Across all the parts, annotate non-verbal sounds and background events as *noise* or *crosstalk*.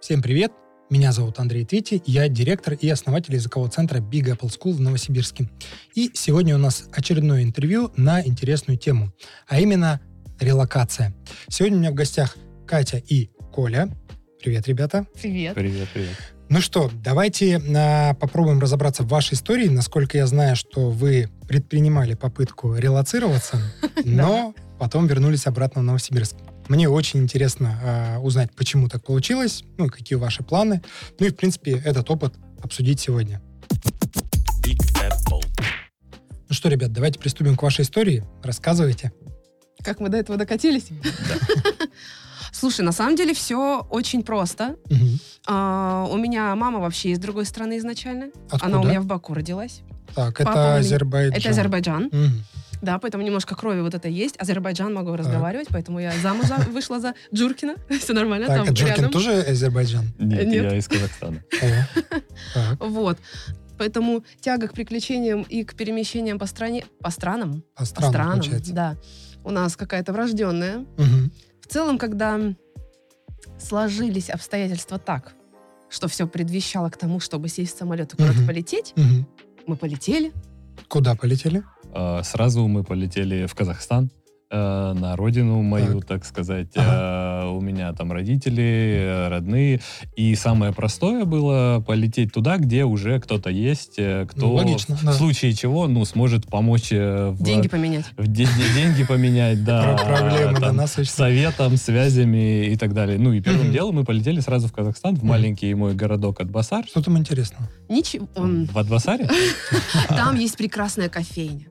Всем привет! Меня зовут Андрей Твити, я директор и основатель языкового центра Big Apple School в Новосибирске. И сегодня у нас очередное интервью на интересную тему, а именно релокация. Сегодня у меня в гостях Катя и Коля. Привет, ребята. Привет. Привет, привет. Ну что, давайте а, попробуем разобраться в вашей истории. Насколько я знаю, что вы предпринимали попытку релацироваться, *laughs* но потом вернулись обратно в Новосибирск. Мне очень интересно э, узнать, почему так получилось, ну и какие ваши планы. Ну и, в принципе, этот опыт обсудить сегодня. Big Apple. Ну что, ребят, давайте приступим к вашей истории. Рассказывайте. Как мы до этого докатились? *laughs* Слушай, на самом деле все очень просто. А, у меня мама вообще из другой страны изначально. Откуда? Она у меня в Баку родилась. Так, это меня- Азербайджан. Это Азербайджан. Да, поэтому немножко крови вот это есть. Азербайджан могу разговаривать, поэтому я замуж за- вышла за Джуркина. *laughs* Все нормально, Так, а там Джуркин рядом. тоже Азербайджан? Нет, Нет. я из Казахстана. *laughs* Вот. Поэтому тяга к приключениям и к перемещениям по стране, по странам, по по странам, получается. да, у нас какая-то врожденная. В целом, когда сложились обстоятельства так, что все предвещало к тому, чтобы сесть в самолет и куда-то полететь, мы полетели. Куда полетели? А, Сразу мы полетели в Казахстан, э, на родину мою, так, сказать. Ага. Э, У меня там родители, э, родные. И самое простое было полететь туда, где уже кто-то есть, э, кто Ну, логично, в да. случае чего ну, сможет помочь э, в- Деньги поменять. в де- де- деньги поменять, да. Про- Проблемы, там, насущные. советом, связями и так далее. Ну и первым делом мы полетели сразу в Казахстан, в маленький мой городок Атбасар. Что там интересного? Ничего. В Атбасаре? *laughs* Там есть прекрасная кофейня.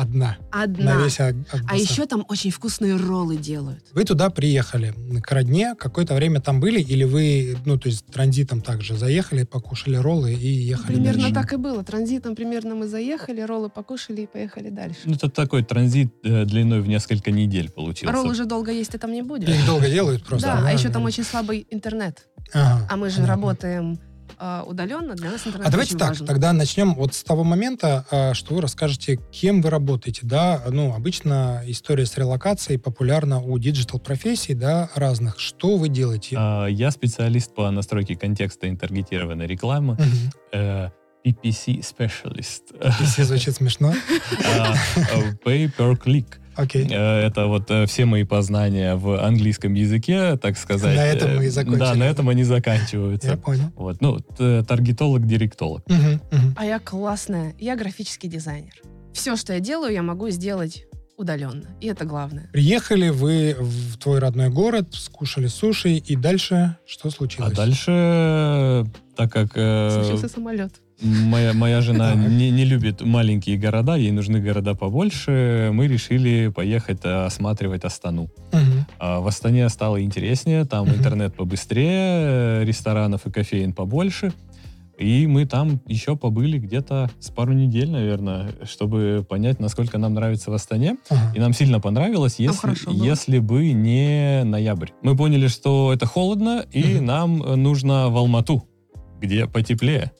Одна. Одна. На весь Аг- А еще там очень вкусные роллы делают. Вы туда приехали к родне, какое-то время там были, или вы, ну, то есть транзитом также заехали, покушали роллы и ехали Примерно дальше? так и было. Транзитом примерно мы заехали, роллы покушали и поехали дальше. Ну, это такой транзит э, длиной в несколько недель получился. Роллы уже долго есть ты там не будешь. Их долго делают просто. Да, а еще там очень слабый интернет. Ага, А мы же понятно. работаем а, удаленно, для нас интернет А давайте очень так, важен. тогда начнем вот с того момента, а, что вы расскажете, кем вы работаете, да, ну, обычно история с релокацией популярна у диджитал-профессий, да, разных. Что вы делаете? А, Я специалист по настройке контекста и таргетированной рекламы. Э, PPC специалист. Если звучит смешно. *laughs* А, э, Pay per click. Окей. Э, Это вот э, все мои познания в английском языке, так сказать. На этом мы и э, закончили. Да, на этом они Я заканчиваются. понял. Вот, ну, таргетолог, директолог. Мгм, мгм. А я классная. Я графический дизайнер. Все, что я делаю, я могу сделать удаленно. И это главное. Приехали вы в твой родной город, скушали суши, и дальше что А случилось? дальше, так как э, Случился самолет. Моя, моя жена не, не любит маленькие города, ей нужны города побольше, мы решили поехать э, осматривать Астану. А в Астане стало интереснее, там Мгм. интернет побыстрее, э, ресторанов и кофеин побольше. И мы там еще побыли где-то с пару недель, наверное, чтобы понять, насколько нам нравится в Астане. Ага. И нам сильно понравилось, если, хорошо было. если бы не ноябрь. Мы поняли, что это холодно, и Мгм. нам нужно в Алмату, где потеплее.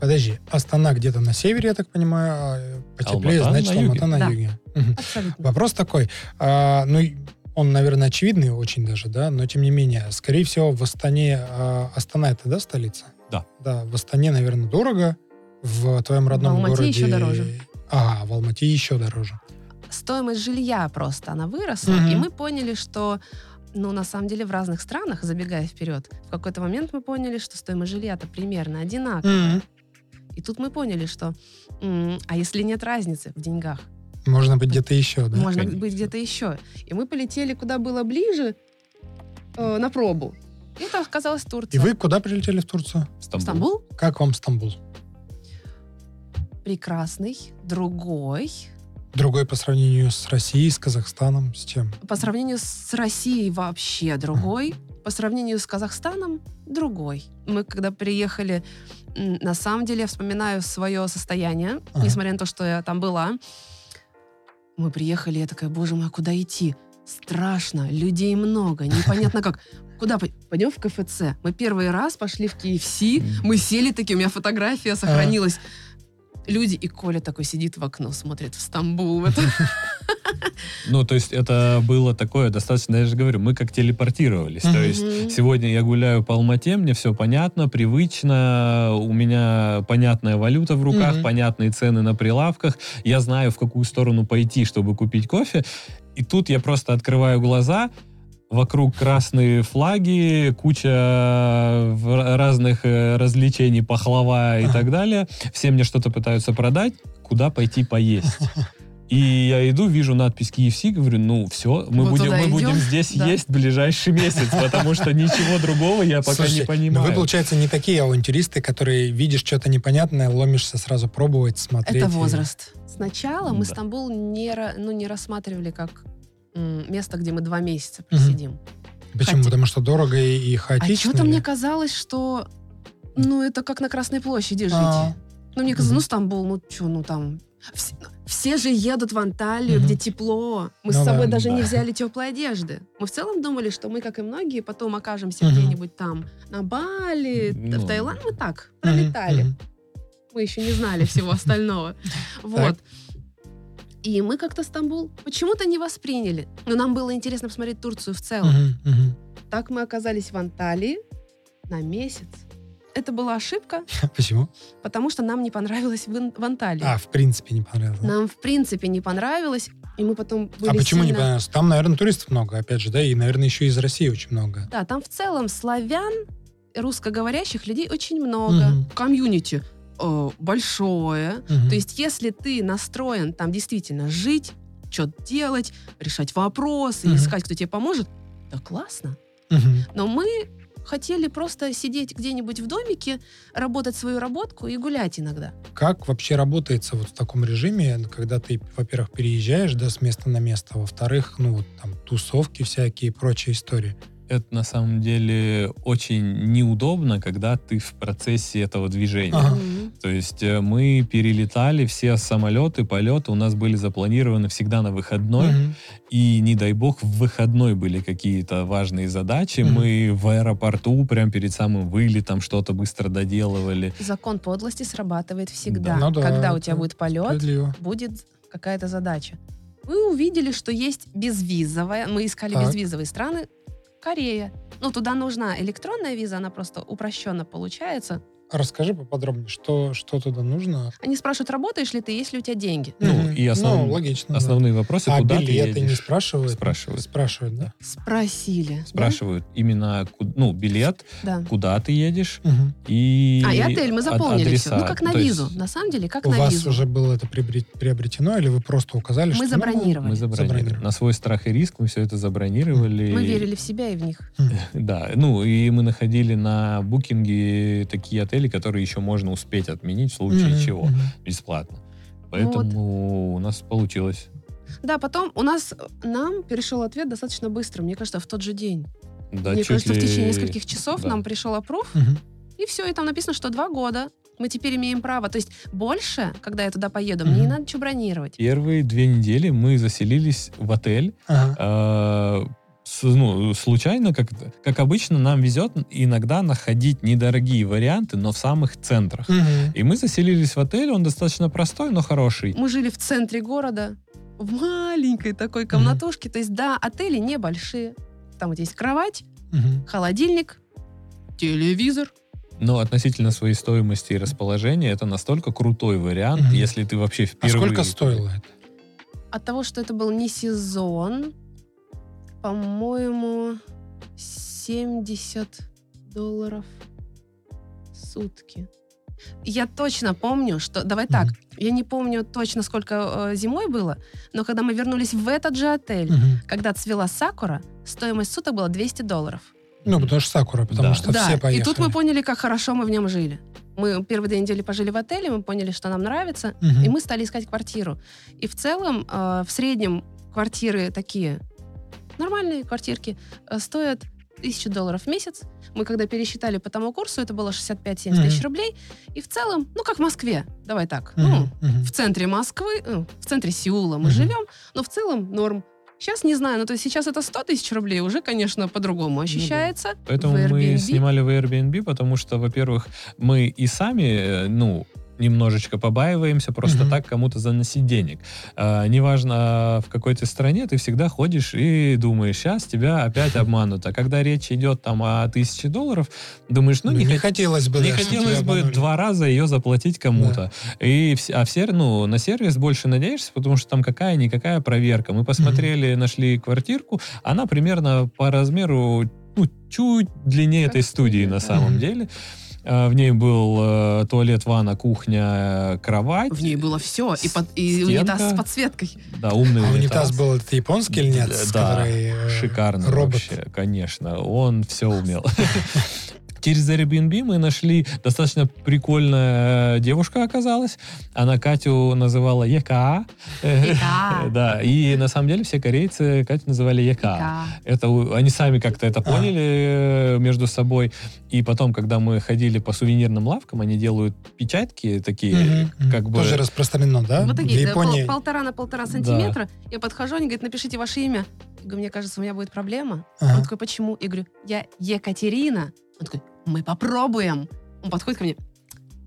Подожди, Астана где-то на севере, я так понимаю, а э, потеплее, Алмата значит, на юге. Алмата на Да. юге. Абсолютно. Вопрос такой, а, ну, он, наверное, очевидный очень даже, да, но тем не менее, скорее всего, в Астане, а, Астана это, да, столица? Да. Да, в Астане, наверное, дорого, в твоем родном Алмате городе... еще дороже. Ага, в Алмате еще дороже. Стоимость жилья просто, она выросла. Мгм. И мы поняли, что ну, на самом деле, в разных странах, забегая вперед, в какой-то момент мы поняли, что стоимость жилья-то примерно одинаковая. Мгм. И тут мы поняли, что а если нет разницы в деньгах, Можно быть где-то еще, да? можно конечно. быть где-то еще. И мы полетели куда было ближе э, на пробу. И это оказалась И Турция. вы куда прилетели в Турцию? Стамбул. Стамбул Как вам Стамбул? прекрасный, другой. Другой по сравнению с Россией, с Казахстаном, с чем? По сравнению с Россией вообще другой. По сравнению с Казахстаном другой. Мы когда приехали, на самом деле я вспоминаю свое состояние, Ага. несмотря на то, что я там была. Мы приехали, я такая, боже мой, а куда идти? Страшно, людей много, непонятно как. *laughs* Куда? пой- Пойдем в КФЦ. Мы первый раз пошли в KFC, мы сели такие, у меня фотография сохранилась. Люди, и Коля такой сидит в окно, смотрит в Стамбул. *laughs* Ну, то есть это было такое достаточно, я же говорю, мы как телепортировались. То есть сегодня я гуляю по Алмате, мне все понятно, привычно, у меня понятная валюта в руках, понятные цены на прилавках, я знаю, в какую сторону пойти, чтобы купить кофе. И тут я просто открываю глаза, вокруг красные флаги, куча в- разных э, развлечений, пахлава и так далее. Все мне что-то пытаются продать, куда пойти поесть. *laughs* И я иду, вижу надпись KFC, говорю, ну все, мы, Вот будем, мы будем идем? здесь Да. есть ближайший месяц, потому что ничего другого я пока Слушайте, не ну понимаю. вы, получается, не такие авантюристы, которые видишь что-то непонятное, ломишься сразу пробовать, смотреть. Это и- возраст. Сначала мы Да. Стамбул не, ну, не рассматривали как место, где мы два месяца просидим. Почему? Хотя- Потому что дорого и, и А хаотично? что-то или? мне казалось, что ну это как на Красной площади жить. А. Ну мне казалось, Мгм. ну Стамбул, ну что, ну там... Все, все же едут в Анталию, Мгм. где тепло. Мы Ну с собой да, даже не да. взяли теплой одежды. Мы в целом думали, что мы, как и многие, потом окажемся Мгм. где-нибудь там на Бали, Ну. в Таиланд. Мы так пролетали. мгм. Мы еще не знали всего остального. *laughs* Вот. И мы как-то Стамбул почему-то не восприняли. Но нам было интересно посмотреть Турцию в целом. Мгм, мгм. Так мы оказались в Анталии на месяц. Это была ошибка, *laughs* Почему? потому что нам не понравилось в, в Анталии. А, в принципе, не понравилось. Нам в принципе не понравилось, и мы потом были А почему не сильно- понравилось? Там, наверное, туристов много, опять же, да, и, наверное, еще из России очень много. Да, там в целом славян, русскоговорящих людей очень много. Мгм. Комьюнити э, большое. Мгм. То есть, если ты настроен там действительно жить, что-то делать, решать вопросы, Мгм. искать, кто тебе поможет, да классно. Мгм. Но мы хотели просто сидеть где-нибудь в домике, работать свою работку и гулять иногда. Как вообще работается вот в таком режиме, когда ты, во-первых, переезжаешь, да, с места на место, а во-вторых, ну, вот там, тусовки всякие и прочие истории. Это на самом деле очень неудобно, когда ты в процессе этого движения. Ага. То есть э, мы перелетали, все самолеты, полеты у нас были запланированы всегда на выходной. Мгм. И не дай бог, в выходной были какие-то важные задачи. Мгм. Мы в аэропорту прям перед самым вылетом что-то быстро доделывали. Закон подлости срабатывает всегда. Ну да, Когда у тебя будет полет, будет какая-то задача. Мы увидели, что есть безвизовая. Мы искали Так. безвизовые страны. Корея. Ну, туда нужна электронная виза, она просто упрощенно получается. А Расскажи поподробнее, что, что туда нужно? Они спрашивают, работаешь ли ты, есть ли у тебя деньги. Ну, и основ- Ну, логично. да. Основные вопросы, А куда ты билеты не едешь. спрашивают? Спрашивают. Спрашивают, да? Спросили. да? Спрашивают именно, ку- ну, билет, Да. куда ты едешь, Мгм. и... А, и отель мы запомнили все. адреса. Ну, как на То есть визу. На самом деле, как У на вас визу. уже было это приобре- приобретено, или вы просто указали, Мы что... ну, забронировали. Мы забронировали. Забронировали. На свой страх и риск мы все это забронировали. Мы верили в себя и в них. *laughs* Да, ну и мы находили на букинге такие отели, которые еще можно успеть отменить в случае Мгм, чего, бесплатно. Поэтому у нас получилось. Да, потом у нас, нам перешел ответ достаточно быстро. Мне кажется, в тот же день. Да, Мне кажется, в ли- течение нескольких часов да. нам пришел опруф, Мгм. и все, и там написано, что два года. Мы теперь имеем право. То есть больше, когда я туда поеду, Мгм. мне не надо ничего бронировать. Первые две недели мы заселились в отель. Ага. э, ну, случайно, как, как обычно, нам везет иногда находить недорогие варианты, но в самых центрах. Мгм. И мы заселились в отель, он достаточно простой, но хороший. Мы жили в центре города, в маленькой такой комнатушке. То есть, да, отели небольшие. Там вот есть кровать, Мгм. холодильник, телевизор. Но относительно своей стоимости и расположения это настолько крутой вариант, Мгм. если ты вообще А впервые... сколько стоило это? От того, что это был не сезон, по-моему, 70 долларов в сутки. Я точно помню, что... Давай так, Мгм. я не помню точно, сколько э, зимой было, но когда мы вернулись в этот же отель, Мгм. когда цвела сакура, стоимость суток была 200 долларов. Ну, потому что Сакура, потому Да. что да, все и поехали. тут мы поняли, как хорошо мы в нем жили. Мы первые две недели пожили в отеле, мы поняли, что нам нравится, Мгм. и мы стали искать квартиру. И в целом, э, в среднем квартиры такие, нормальные квартирки, э, стоят тысячу долларов в месяц. Мы когда пересчитали по тому курсу, это было 65-70 Мгм. тысяч рублей. И в целом, ну, как в Москве, давай так, Мгм. ну, Мгм. в центре Москвы, э, в центре Сеула мы Мгм. живем, но в целом норм. Сейчас не знаю, ну то есть сейчас это 100 тысяч рублей, уже, конечно, по-другому ощущается. Поэтому в мы Airbnb. снимали в Airbnb, потому что, во-первых, мы и сами, э, ну, немножечко побаиваемся просто Мгм. так кому-то заносить денег. А, неважно, в какой ты стране, ты всегда ходишь и думаешь, сейчас тебя опять обманут. А когда речь идет там о тысяче долларов, думаешь, ну, Ну, не, не хот- хотелось бы, не да, хотелось бы обманули. два раза ее заплатить кому-то. И вс- а в сер- ну, на сервис больше надеешься, потому что там какая-никакая проверка. Мы посмотрели, нашли квартирку, она примерно по размеру ну, чуть длиннее Как этой студии на да. самом Мгм. деле. А, В ней был э, туалет, ванна, кухня, э, кровать. В ней было все. И, под, и унитаз с подсветкой. Да, умный А унитаз унитаз. был этот японский или нет? Да, которой, э, шикарно робот. вообще, конечно. Он все умел. *laughs* Через Airbnb мы нашли достаточно прикольная девушка оказалась. Она Катю называла ЕКА. Ека. *laughs* Да, и на самом деле все корейцы Катю называли ЕКА. Да. Это они сами как-то это А. поняли э, между собой. И потом, когда мы ходили по сувенирным лавкам, они делают печатки такие, как бы... Тоже распространено, да? Вот В такие, Японии. полтора на полтора сантиметра. Я подхожу, они говорят, напишите ваше имя. Я говорю, мне кажется, у меня будет проблема. Он такой, почему? Я говорю, я Екатерина. Он такой, мы попробуем. Он подходит ко мне,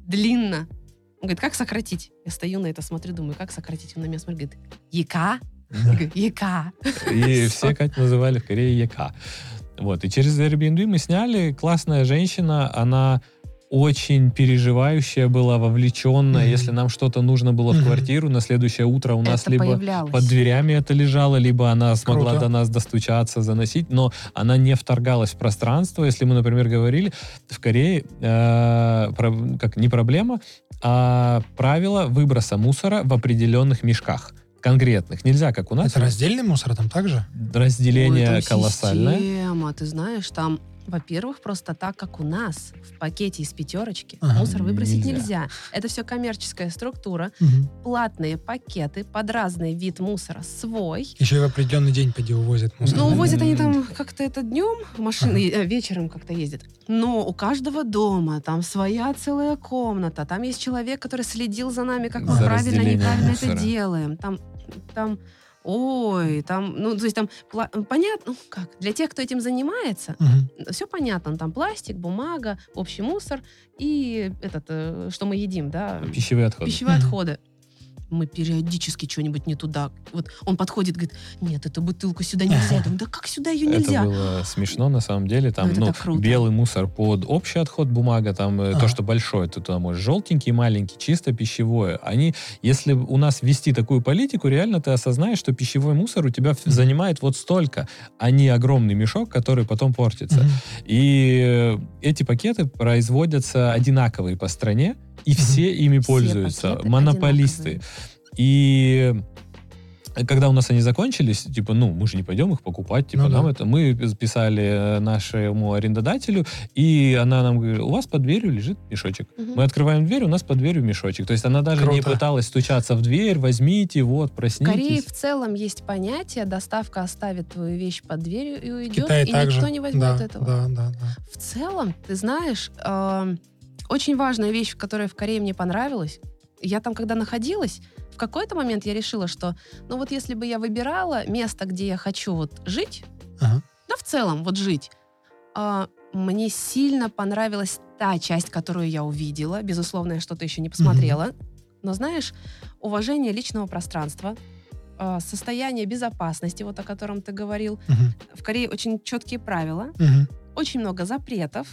длинно. Он говорит, как сократить? Я стою на это, смотрю, думаю, как сократить? Он на меня смотрит, говорит, Ека? Говорю, Ека. И *laughs* все Катю называли в Корее ЕК. Вот, и через Airbnb мы сняли. Классная женщина, она очень переживающая была, вовлеченная. Мгм. Если нам что-то нужно было в Мгм. квартиру, на следующее утро у нас это либо появлялось. под дверями это лежало, либо она смогла Круто. до нас достучаться, заносить, но она не вторгалась в пространство. Если мы, например, говорили, в Корее э, про- как не проблема, а правило выброса мусора в определенных мешках конкретных. Нельзя, как у нас. Это раздельный мусор там также? Разделение Ой, там колоссальное. Система, ты знаешь, там, во-первых, просто так, как у нас, в пакете из пятерочки, Ага. мусор выбросить Нельзя. нельзя. Это все коммерческая структура, Мгм. платные пакеты под разный вид мусора свой. Еще и в определенный день поди увозят мусор. Ну, увозят они там как-то это днем, машины э, вечером как-то ездят. Но у каждого дома там своя целая комната. Там есть человек, который следил за нами, как мы За правильно, разделением неправильно мусора. это делаем. Там, там, ой, там, ну, то есть там, понятно, ну, как, для тех, кто этим занимается, Мгм. все понятно. Там пластик, бумага, общий мусор и этот, э, что мы едим, да, Пищевые отходы. пищевые Мгм. отходы. Мы периодически что-нибудь не туда. Вот он подходит, говорит, нет, эту бутылку сюда нельзя. Я *laughs* думаю, да как сюда ее нельзя? Это было смешно, на самом деле. Там, Ну, ну, белый мусор под общий отход, бумага, там, Ага. то, что большое, ты туда можешь желтенький, маленький, чисто пищевое. Они, если у нас ввести такую политику, реально ты осознаешь, что пищевой мусор у тебя Мгм. занимает вот столько, а не огромный мешок, который потом портится. Мгм. И э, эти пакеты производятся одинаковые по стране, и все ими пользуются. Монополисты. одинаковые. И когда у нас они закончились, типа, ну, мы же не пойдем их покупать, типа, Ну нам да. это... Мы писали э, нашему арендодателю, и она нам говорит, у вас под дверью лежит мешочек. Мгм. Мы открываем дверь, у нас под дверью мешочек. То есть она даже не Круто. пыталась стучаться в дверь, возьмите, вот, В Корее проснитесь. в целом есть понятие, доставка оставит твою вещь под дверью и уйдет, Китай и также. никто не возьмет да, этого. Да, да, да. В целом, ты знаешь, эм, очень важная вещь, которая в Корее мне понравилась. Я там, когда находилась, в какой-то момент я решила, что, ну вот если бы я выбирала место, где я хочу вот жить, Ага. да в целом вот жить, а, мне сильно понравилась та часть, которую я увидела. Безусловно, я что-то еще не посмотрела. Но знаешь, уважение личного пространства, а, состояние безопасности, вот о котором ты говорил. Мгм. В Корее очень четкие правила, Мгм. очень много запретов.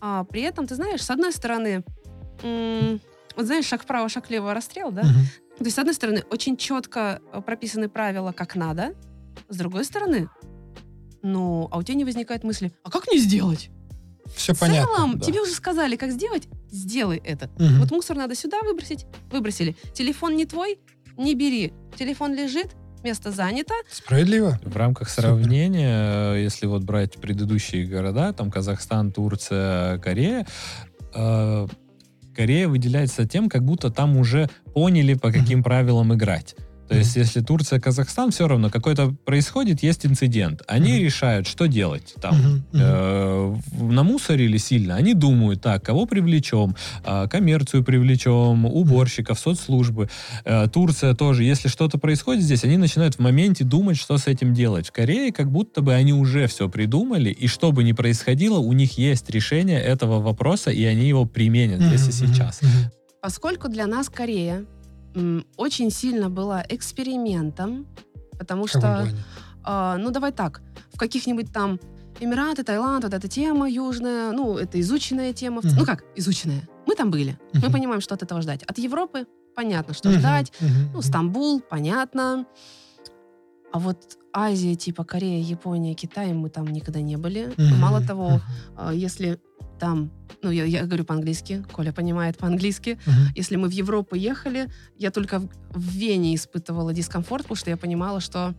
А при этом, ты знаешь, с одной стороны, м, вот знаешь, шаг вправо, шаг влево, расстрел, да? Мгм. То есть, с одной стороны, очень четко э, прописаны правила, как надо. С другой стороны, ну, а у тебя не возникает мысли, а как мне сделать? Все В понятно. целом, да. тебе уже сказали, как сделать, сделай это. Мгм. Вот мусор надо сюда выбросить, выбросили. Телефон не твой, не бери. Телефон лежит, место занято. В Справедливо. рамках Супер. сравнения, э, если вот брать предыдущие города, там Казахстан, Турция, Корея, э, Корея выделяется тем, как будто там уже поняли, по каким правилам играть. То есть, если Турция, Казахстан, все равно какой-то происходит, есть инцидент. Они Мгм. решают, что делать там. Мгм. Э, намусорили сильно, они думают, так, кого привлечем, А, коммерцию привлечем, уборщиков, соцслужбы. Э, Турция тоже, если что-то происходит здесь, они начинают в моменте думать, что с этим делать. В Корее как будто бы они уже все придумали, и что бы ни происходило, у них есть решение этого вопроса, и они его применят здесь и сейчас. Поскольку для нас Корея очень сильно была экспериментом, потому В что, а, ну давай так, в каких-нибудь там Эмираты, Таиланд, вот эта тема южная, ну это изученная тема. Мгм. Ну как изученная? Мы там были, мы Мгм. понимаем, что от этого ждать. От Европы понятно, что Мгм, ждать. мгм, Ну. Стамбул, понятно. А вот Азия, типа Корея, Япония, Китай, мы там никогда не были. Мгм, Мало того, а, если там, ну, я, я говорю по-английски, Коля понимает по-английски, мгм. если мы в Европу ехали, я только в, в Вене испытывала дискомфорт, потому что я понимала, что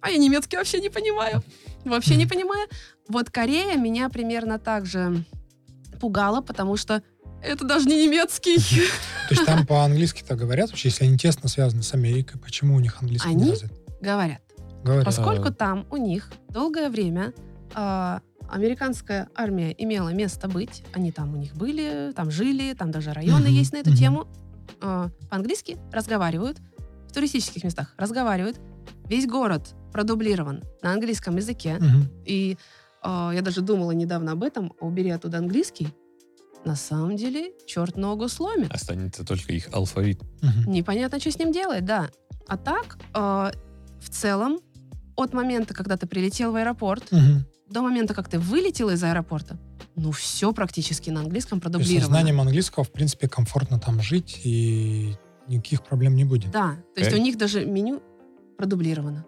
а я немецкий вообще не понимаю. Вообще не понимаю. Вот Корея меня примерно так же пугала, потому что это даже не немецкий. То есть там *laughs* по-английски-то говорят вообще, если они тесно связаны с Америкой, почему у них английский не Они? развит? Говорят. Говорят. Поскольку там у них долгое время а, американская армия имела место быть, они там у них были, там жили, там даже районы Мгм, есть на эту мгм. тему, а, по-английски разговаривают, в туристических местах разговаривают, весь город продублирован на английском языке, Мгм. и а, я даже думала недавно об этом, а убери оттуда английский, на самом деле черт ногу сломит. Останется только их алфавит. Мгм. Непонятно, что с ним делать, да. А так, э, в целом, от момента, когда ты прилетел в аэропорт, Мгм. До момента, как ты вылетел из аэропорта, ну, все практически на английском То есть с продублировано. знанием английского, в принципе, комфортно там жить, и никаких проблем не будет. Да, то есть Э. у них даже меню продублировано.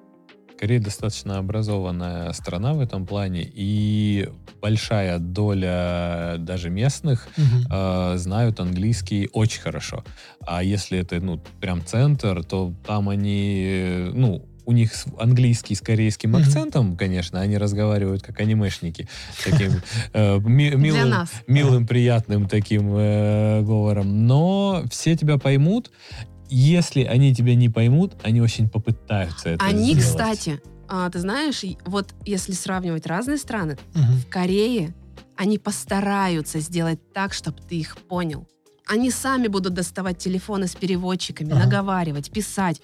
Корея достаточно образованная страна в этом плане, и большая доля даже местных Мгм. э, знают английский очень хорошо. А если это, ну, прям центр, то там они, ну, у них английский с корейским акцентом, конечно, они разговаривают как анимешники, таким э, ми- милым, милым, приятным таким э, говором. Но все тебя поймут. Если они тебя не поймут, они очень попытаются это Они, сделать. кстати, а, ты знаешь, вот если сравнивать разные страны, Мгм. в Корее они постараются сделать так, чтобы ты их понял. Они сами будут доставать телефоны с переводчиками, Ага. наговаривать, писать.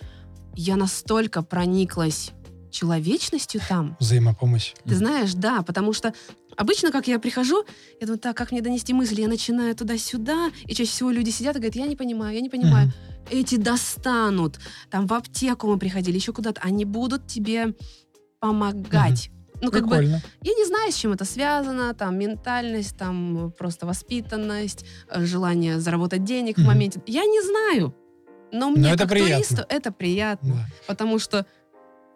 Я настолько прониклась человечностью там. Взаимопомощь. Ты знаешь, да, потому что обычно, как я прихожу, я думаю, так, как мне донести мысли? Я начинаю туда-сюда, и чаще всего люди сидят и говорят, я не понимаю, я не понимаю. Мгм. Эти достанут. Там в аптеку мы приходили, еще куда-то. Они будут тебе помогать. Ну, как бы, Прикольно. я не знаю, с чем это связано, там, ментальность, там, просто воспитанность, э, желание заработать денег в Мгм. моменте. Я не знаю. Но мне, это как приятно. туристу, это приятно. Да. Потому что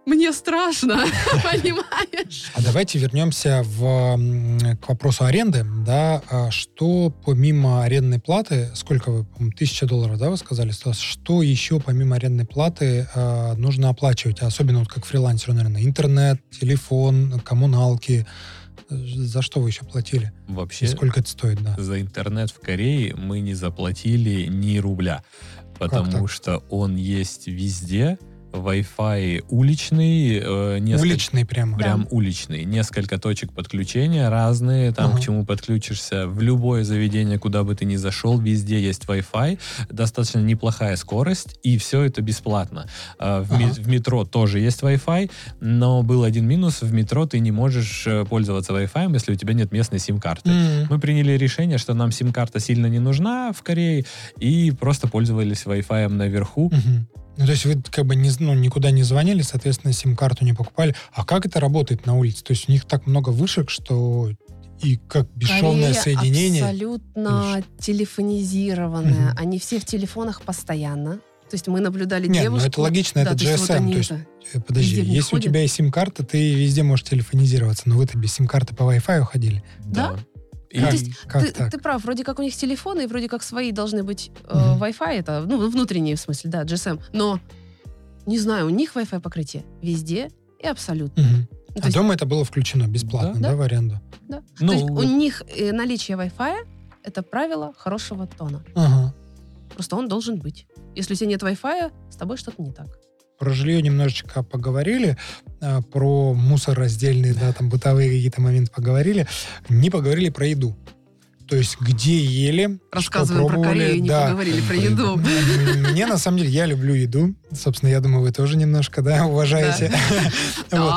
мне страшно, *laughs* *laughs* понимаешь? А давайте вернемся в, к вопросу аренды. Да, А что помимо арендной платы, сколько вы, по-моему, тысяча долларов, да, вы сказали? Что еще помимо арендной платы а, нужно оплачивать? Особенно вот как фрилансеру, наверное, интернет, телефон, коммуналки. За что вы еще платили? И Вообще, сколько это стоит, да? за интернет в Корее мы не заплатили ни рубля, потому что он есть везде. Wi-Fi уличный, э, несколько- Уличный прямо. Прям уличный. Несколько точек подключения разные, там Ага. к чему подключишься. В любое заведение, куда бы ты ни зашел, везде есть Wi-Fi. Достаточно неплохая скорость, и все это бесплатно. А, В, Ага. в метро тоже есть Wi-Fi, но был один минус. В метро ты не можешь э, пользоваться Wi-Fi, если у тебя нет местной сим-карты. М. Мы приняли решение, что нам сим-карта сильно не нужна в Корее, и просто пользовались Wi-Fi наверху. Мгм. Ну, то есть вы как бы не, ну, никуда не звонили, соответственно, сим-карту не покупали. А как это работает на улице? То есть у них так много вышек, что и как бесшовное Корея соединение. абсолютно телефонизированная. Мгм. Они все в телефонах постоянно. То есть мы наблюдали Нет, ну девушку. это логично, Да, это то есть вот GSM. то есть, это- подожди, если у ходят. тебя есть сим-карта, ты везде можешь телефонизироваться, но вы-то без сим-карты по Wi-Fi ходили. Да? И- Как, то есть как ты, так? ты прав, вроде как у них телефоны, и вроде как свои должны быть э, Мгм. Wi-Fi, это, ну, внутренние в смысле, да, GSM. Но, не знаю, у них Wi-Fi покрытие везде и абсолютно. Мгм. Ну, А есть, дома это было включено бесплатно, да, Да. в аренду? да. Ну, То есть у них э, наличие Wi-Fi — это правило хорошего тона. Ага. Просто он должен быть. Если у тебя нет Wi-Fi, с тобой что-то не так. Про жилье немножечко поговорили, а, про мусор раздельный, да, там бытовые какие-то моменты поговорили. Не поговорили про еду. То есть где ели, Рассказываем про пробовали, Корею, не да. поговорили про еду. *laughs* Мне, на самом деле, я люблю еду. Собственно, я думаю, вы тоже немножко, да, уважаете. *laughs* Вот.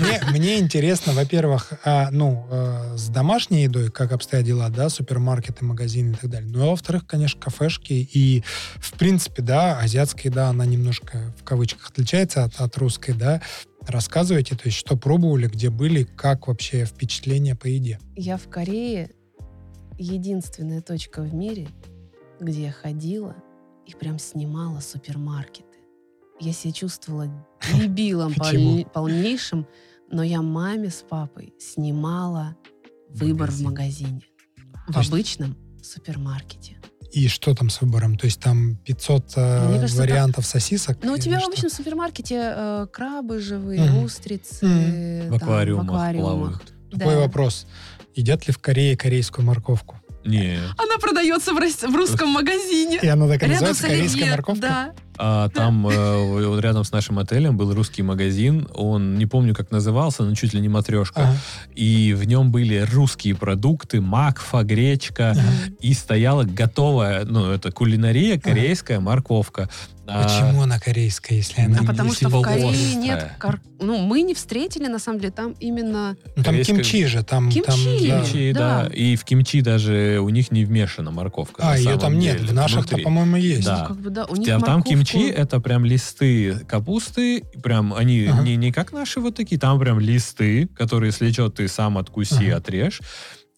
Мне, мне интересно, во-первых, а, ну, э, с домашней едой, как обстоят дела, да, супермаркеты, магазины и так далее. Ну, а во-вторых, конечно, кафешки. И, в принципе, да, азиатская еда, она немножко, в кавычках, отличается от, от русской, да. Рассказывайте, то есть, что пробовали, где были, как вообще впечатления по еде. Я в Корее единственная точка в мире, где я ходила и прям снимала супермаркеты. Я себя чувствовала *laughs* дебилом полнейшим, но я маме с папой снимала выбор в магазине. В То есть- обычном супермаркете. И что там с выбором? То есть там 500 э, кажется, вариантов сосисок? Ну, у тебя в что? обычном супермаркете э, крабы живые, Мгм. устрицы. В там, аквариумах аквариумах. плавают. Такой Да. вопрос. Едят ли в Корее корейскую морковку? Не. Она продается в, рос- в русском магазине. И она так и Рядом называется, с корейская оливье. морковка? Да. А там э, вот рядом с нашим отелем был русский магазин. Он не помню, как назывался, но чуть ли не матрешка. Ага. И в нем были русские продукты, макфа, гречка. Мгм. И стояла готовая, ну, это кулинария, корейская морковка. А, Почему она корейская, если она А не потому что в Корее острая. нет... Ну, мы не встретили, на самом деле, там именно... Ну, там корейская- кимчи же, там... Кимчи. там, да. Кимчи, да. Да. И в кимчи даже у них не вмешана морковка. А, ее там нет. В наших-то, по-моему, есть. Да. ну, как бы, да, у них А там морковку- кимчи это прям листы капусты, прям они Ага. не, не как наши вот такие, там прям листы, которые если что, ты сам откуси, Ага. отрежь.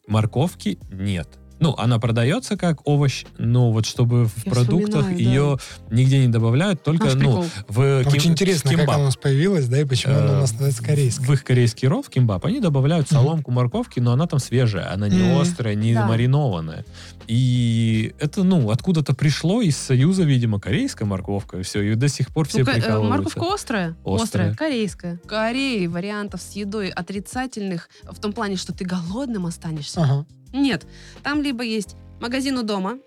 Морковки нет. Ну, она продается как овощ, но вот чтобы в Я продуктах ее нигде не добавляют, только Наш ну, прикол. в ким- Очень интересно, в как она у нас появилась, да, и почему она у нас Э, называется корейской. В их корейский ров, кимбап, они добавляют соломку морковки, но она там свежая, она не острая, не Да. маринованная. И это, ну, откуда-то пришло из Союза, видимо, корейская морковка, и все, и до сих пор все Ну, э, прикалываются. морковка острая? Острая. корейская. В Корее вариантов с едой отрицательных в том плане, что ты голодным останешься. Ага. Нет. Там либо есть магазин у дома,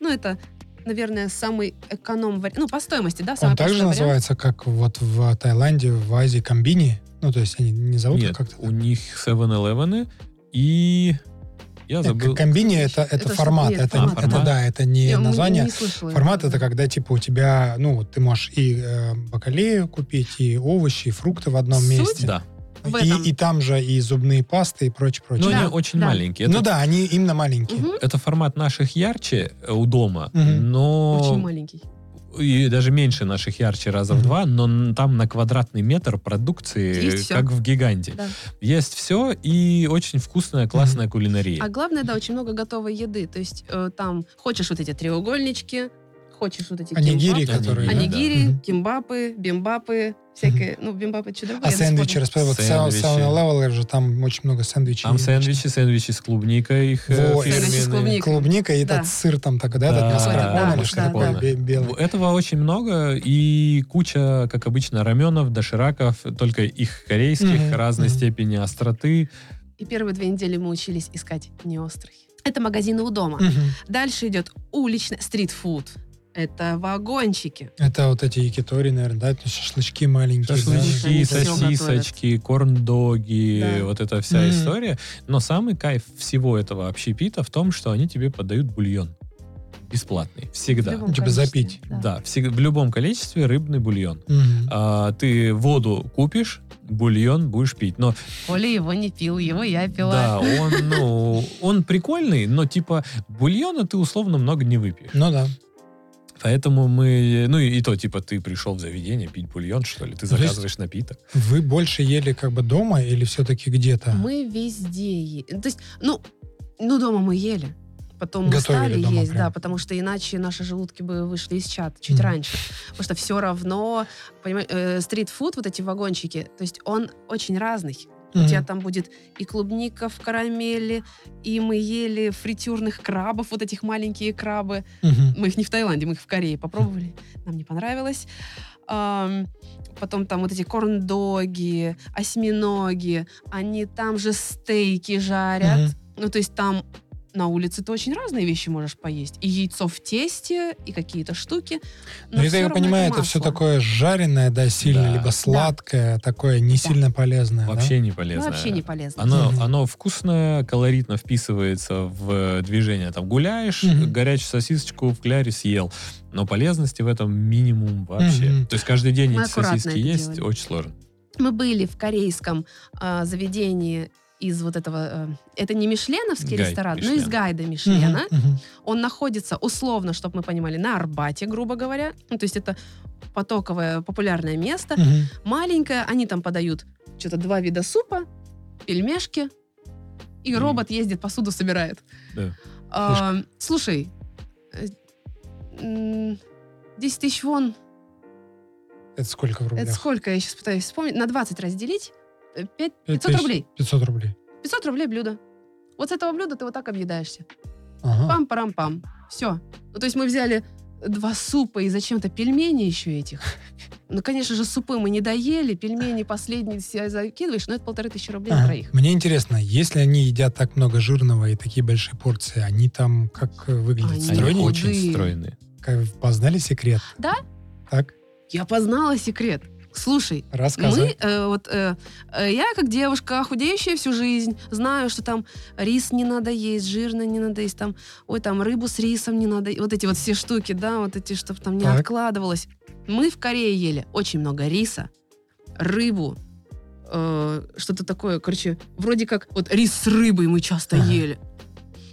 ну, это, наверное, самый эконом вариант, ну, по стоимости, да, самый Он также вариант. называется, как вот в Таиланде, в Азии, комбини. Ну, то есть они не зовут их Нет, как-то. у них 7-Eleven и... Я забыл. Комбини это, это, Это формат. нет, это, формат. это Формат? да, это не Я, название. не слышала Формат этого. это когда типа у тебя, ну, ты можешь и э, бакалею купить, и овощи, и фрукты в одном Суть месте. Да. В И, этом. и там же и зубные пасты, и прочее, Но прочее. Да, они очень да. маленькие. Ну Это, да, они именно маленькие. Мгм. это формат наших ярче э, у дома, Мгм. но... Очень маленький. и даже меньше наших ярче раза в два, но там на квадратный метр продукции Есть как в гиганте. Да. Есть все и очень вкусная, классная кулинария. А главное, да, очень много готовой еды. То есть э, там хочешь вот эти треугольнички, хочешь вот эти Анигири, кимбапы, которые... Анигири, Мгм. кимбапы, бимбапы, всякое. Ну, бимбапы другое. А сэндвичи, рассказывай, вот Сэндвичи. 7 же там очень много сэндвичей. Там сэндвичи, сэндвичи с клубникой их э, Вот. Сэндвичи с фирменные. клубникой. Клубника и Да. этот сыр там такой, да, Да, этот да, маскарпоне или да, что да, такое, да. белый. Этого очень много и куча, как обычно, раменов, дошираков, только их корейских, разной степени остроты. И первые две недели мы учились искать неострый. Это магазины у дома. Мгм. Дальше идет уличный стритфуд. Это вагончики. Это вот эти якитори, наверное, да, это шашлычки маленькие. да? Шашлычки, всё сосисочки, корн-доги, Да. вот эта вся Мгм. история. Но самый кайф всего этого общепита в том, что они тебе подают бульон. Бесплатный. Всегда. Типа запить. Да, всег- в любом количестве рыбный бульон. Мгм. А, ты воду купишь, бульон будешь пить. Но Оля его не пил, его я пила. да, он, ну, он прикольный, но типа бульона ты условно много не выпьешь. Ну да. Поэтому мы, ну и, и то, типа, ты пришел в заведение пить бульон, что ли, ты есть- заказываешь напиток. Вы больше ели как бы дома или все-таки где-то? Мы везде е- То есть, ну, ну, дома мы ели. Потом мы Готовили стали дома есть, прям. да, потому что иначе наши желудки бы вышли из чата чуть Мгм. раньше. Потому что все равно, понимаешь, э, стритфуд, вот эти вагончики, то есть он очень разный. У Мгм. тебя там будет и клубника в карамели, и мы ели фритюрных крабов, вот этих маленькие крабы. Мгм. Мы их не в Таиланде, мы их в Корее попробовали. Нам не понравилось. Ам, потом там вот эти корн-доги, осьминоги. Они там же стейки жарят. Мгм. Ну, то есть там на улице ты очень разные вещи можешь поесть. И яйцо в тесте, и какие-то штуки. Но это, всё я равно понимаю, это все масло. такое жареное, да, сильно, Да. либо сладкое, такое не сильно полезное. да? Вообще не Ну, полезно. вообще не полезно. Оно, Мгм. оно вкусное, колоритно вписывается в движение. Там гуляешь, Мгм. горячую сосисочку в кляре съел. Но полезности в этом минимум вообще. Мгм. То есть каждый день Мы эти сосиски это есть делали. очень сложно. Мы были в корейском а, заведении из вот этого... э, это не мишленовский Гайд ресторан, но Мишлен. из гайда Мишлена. мгм. Он находится условно, чтобы мы понимали, на Арбате, грубо говоря. Ну, то есть это потоковое, популярное место. Мгм. Маленькое, они там подают что-то два вида супа, пельмешки, и робот ездит, посуду собирает. Да. А, слушай, э, м, 10 тысяч вон, Это сколько в это рублях? сколько, я сейчас пытаюсь вспомнить, на 20 разделить, э, пять- Пять 500 тысяч. рублей. 500 рублей. 500 рублей блюдо. Вот с этого блюда ты вот так объедаешься. Ага. Пам-парам-пам. Все. Ну, то есть мы взяли два супа и зачем-то пельмени еще этих. *laughs* Ну, конечно же, супы мы не доели, пельмени последние себя закидываешь, но это полторы тысячи рублей на троих. Мне интересно, если они едят так много жирного и такие большие порции, они там как выглядят? Они худые. очень стройные. Как познали секрет? Да. Так, Я познала секрет. Слушай, рассказывай. мы, э, вот, э, э, я как девушка, худеющая всю жизнь, знаю, что там рис не надо есть, жирно не надо есть, там, ой, там рыбу с рисом не надо, вот эти вот все штуки, да, вот эти, чтобы там не Так. откладывалось. Мы в Корее ели очень много риса, рыбу, э, что-то такое, короче, вроде как вот рис с рыбой мы часто Ага. ели.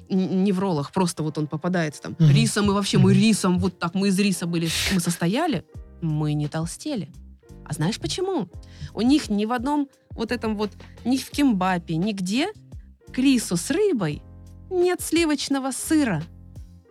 Не в роллах, просто вот он попадается там. Мгм. Рисом и вообще мы Мгм. рисом, вот так мы из риса были, мы состояли, мы не толстели. А знаешь почему? У них ни в одном вот этом вот, ни в кимбапе, нигде к рису с рыбой нет сливочного сыра.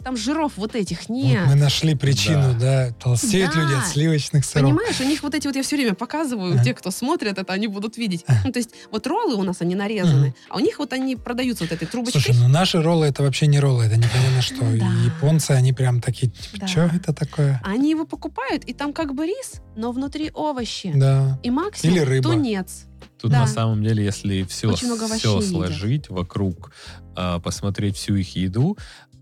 Там жиров вот этих Вот нет. мы нашли причину, да. Толстеют Да. люди от сливочных сыров. Понимаешь, у них вот эти вот, я все время показываю, Ага. те, кто смотрят это, они будут видеть. Ага. Ну, то есть вот роллы у нас, они нарезаны, Мгм. а у них вот они продаются вот этой трубочкой. Слушай, ну наши роллы это вообще не роллы, это непонятно что. Ну да. Японцы, они прям такие, типа, Да. что это такое? Они его покупают, и там как бы рис, но внутри овощи. Да. И максимум Или рыба. тунец. Тут Да. на самом деле, если все, все едят. сложить вокруг, а, посмотреть всю их еду,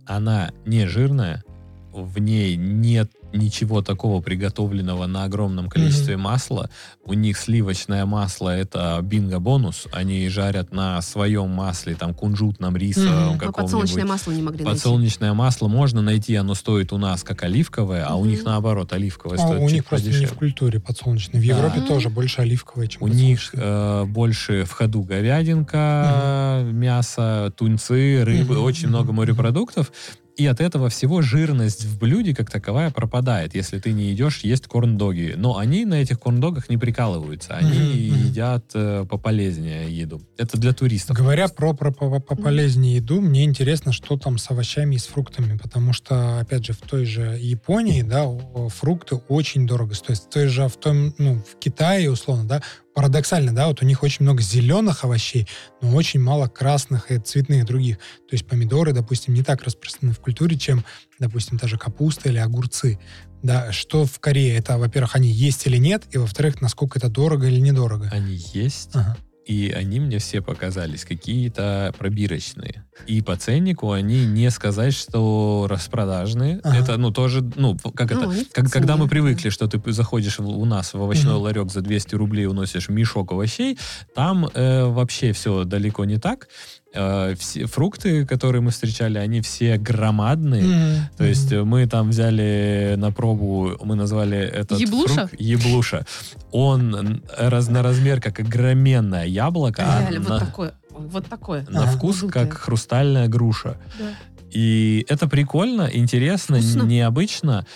она не жирная, в ней нет ничего такого приготовленного на огромном количестве масла. У них сливочное масло это бинго-бонус. Они жарят на своем масле, там кунжутном, рисовом. Мы подсолнечное каком-нибудь. масло не могли найти. Подсолнечное масло можно найти, оно стоит у нас как оливковое, а у них наоборот оливковое А, стоит у них просто не подешевле. в культуре подсолнечный. В. Европе Мгм. тоже больше оливковое, чем У них подсолнечное. э, больше в ходу говядинка, мясо, тунцы, рыбы, Мгм, очень мгм, много морепродуктов. И от этого всего жирность в блюде как таковая пропадает, если ты не идешь есть корн-доги. Но они на этих корн-догах не прикалываются. Они мгм. едят э, пополезнее еду. Это для туристов. Говоря про, про, по- пополезнее еду, мне интересно, что там с овощами и с фруктами, потому что, опять же, в той же Японии, да, фрукты очень дорого стоят. В той же, в том, ну, в Китае, условно, да, парадоксально, да, вот у них очень много зеленых овощей, но очень мало красных и цветных других. То есть помидоры, допустим, не так распространены в культуре, чем, допустим, та же капуста или огурцы. Да, что в Корее? Это, во-первых, они есть или нет, и, во-вторых, насколько это дорого или недорого. Они есть, Ага. И они мне все показались какие-то пробирочные. И по ценнику они не сказать, что распродажные. Ага. Это, ну, тоже, ну, как Ну, это, как- когда мы привыкли, что ты заходишь у нас в овощной Мгм. ларек за 200 рублей, уносишь мешок овощей, там э, вообще все далеко не так. Э, все фрукты, которые мы встречали, они все громадные. Мгм. То есть э, мы там взяли на пробу, мы назвали этот Еблуша? фрукт Еблуша. Он раз, на размер как огроменное яблоко, а Реально, на, вот такое. Вот такое. на Ага. вкус Желтое. как хрустальная груша. Да. И это прикольно, интересно, Вкусно. необычно.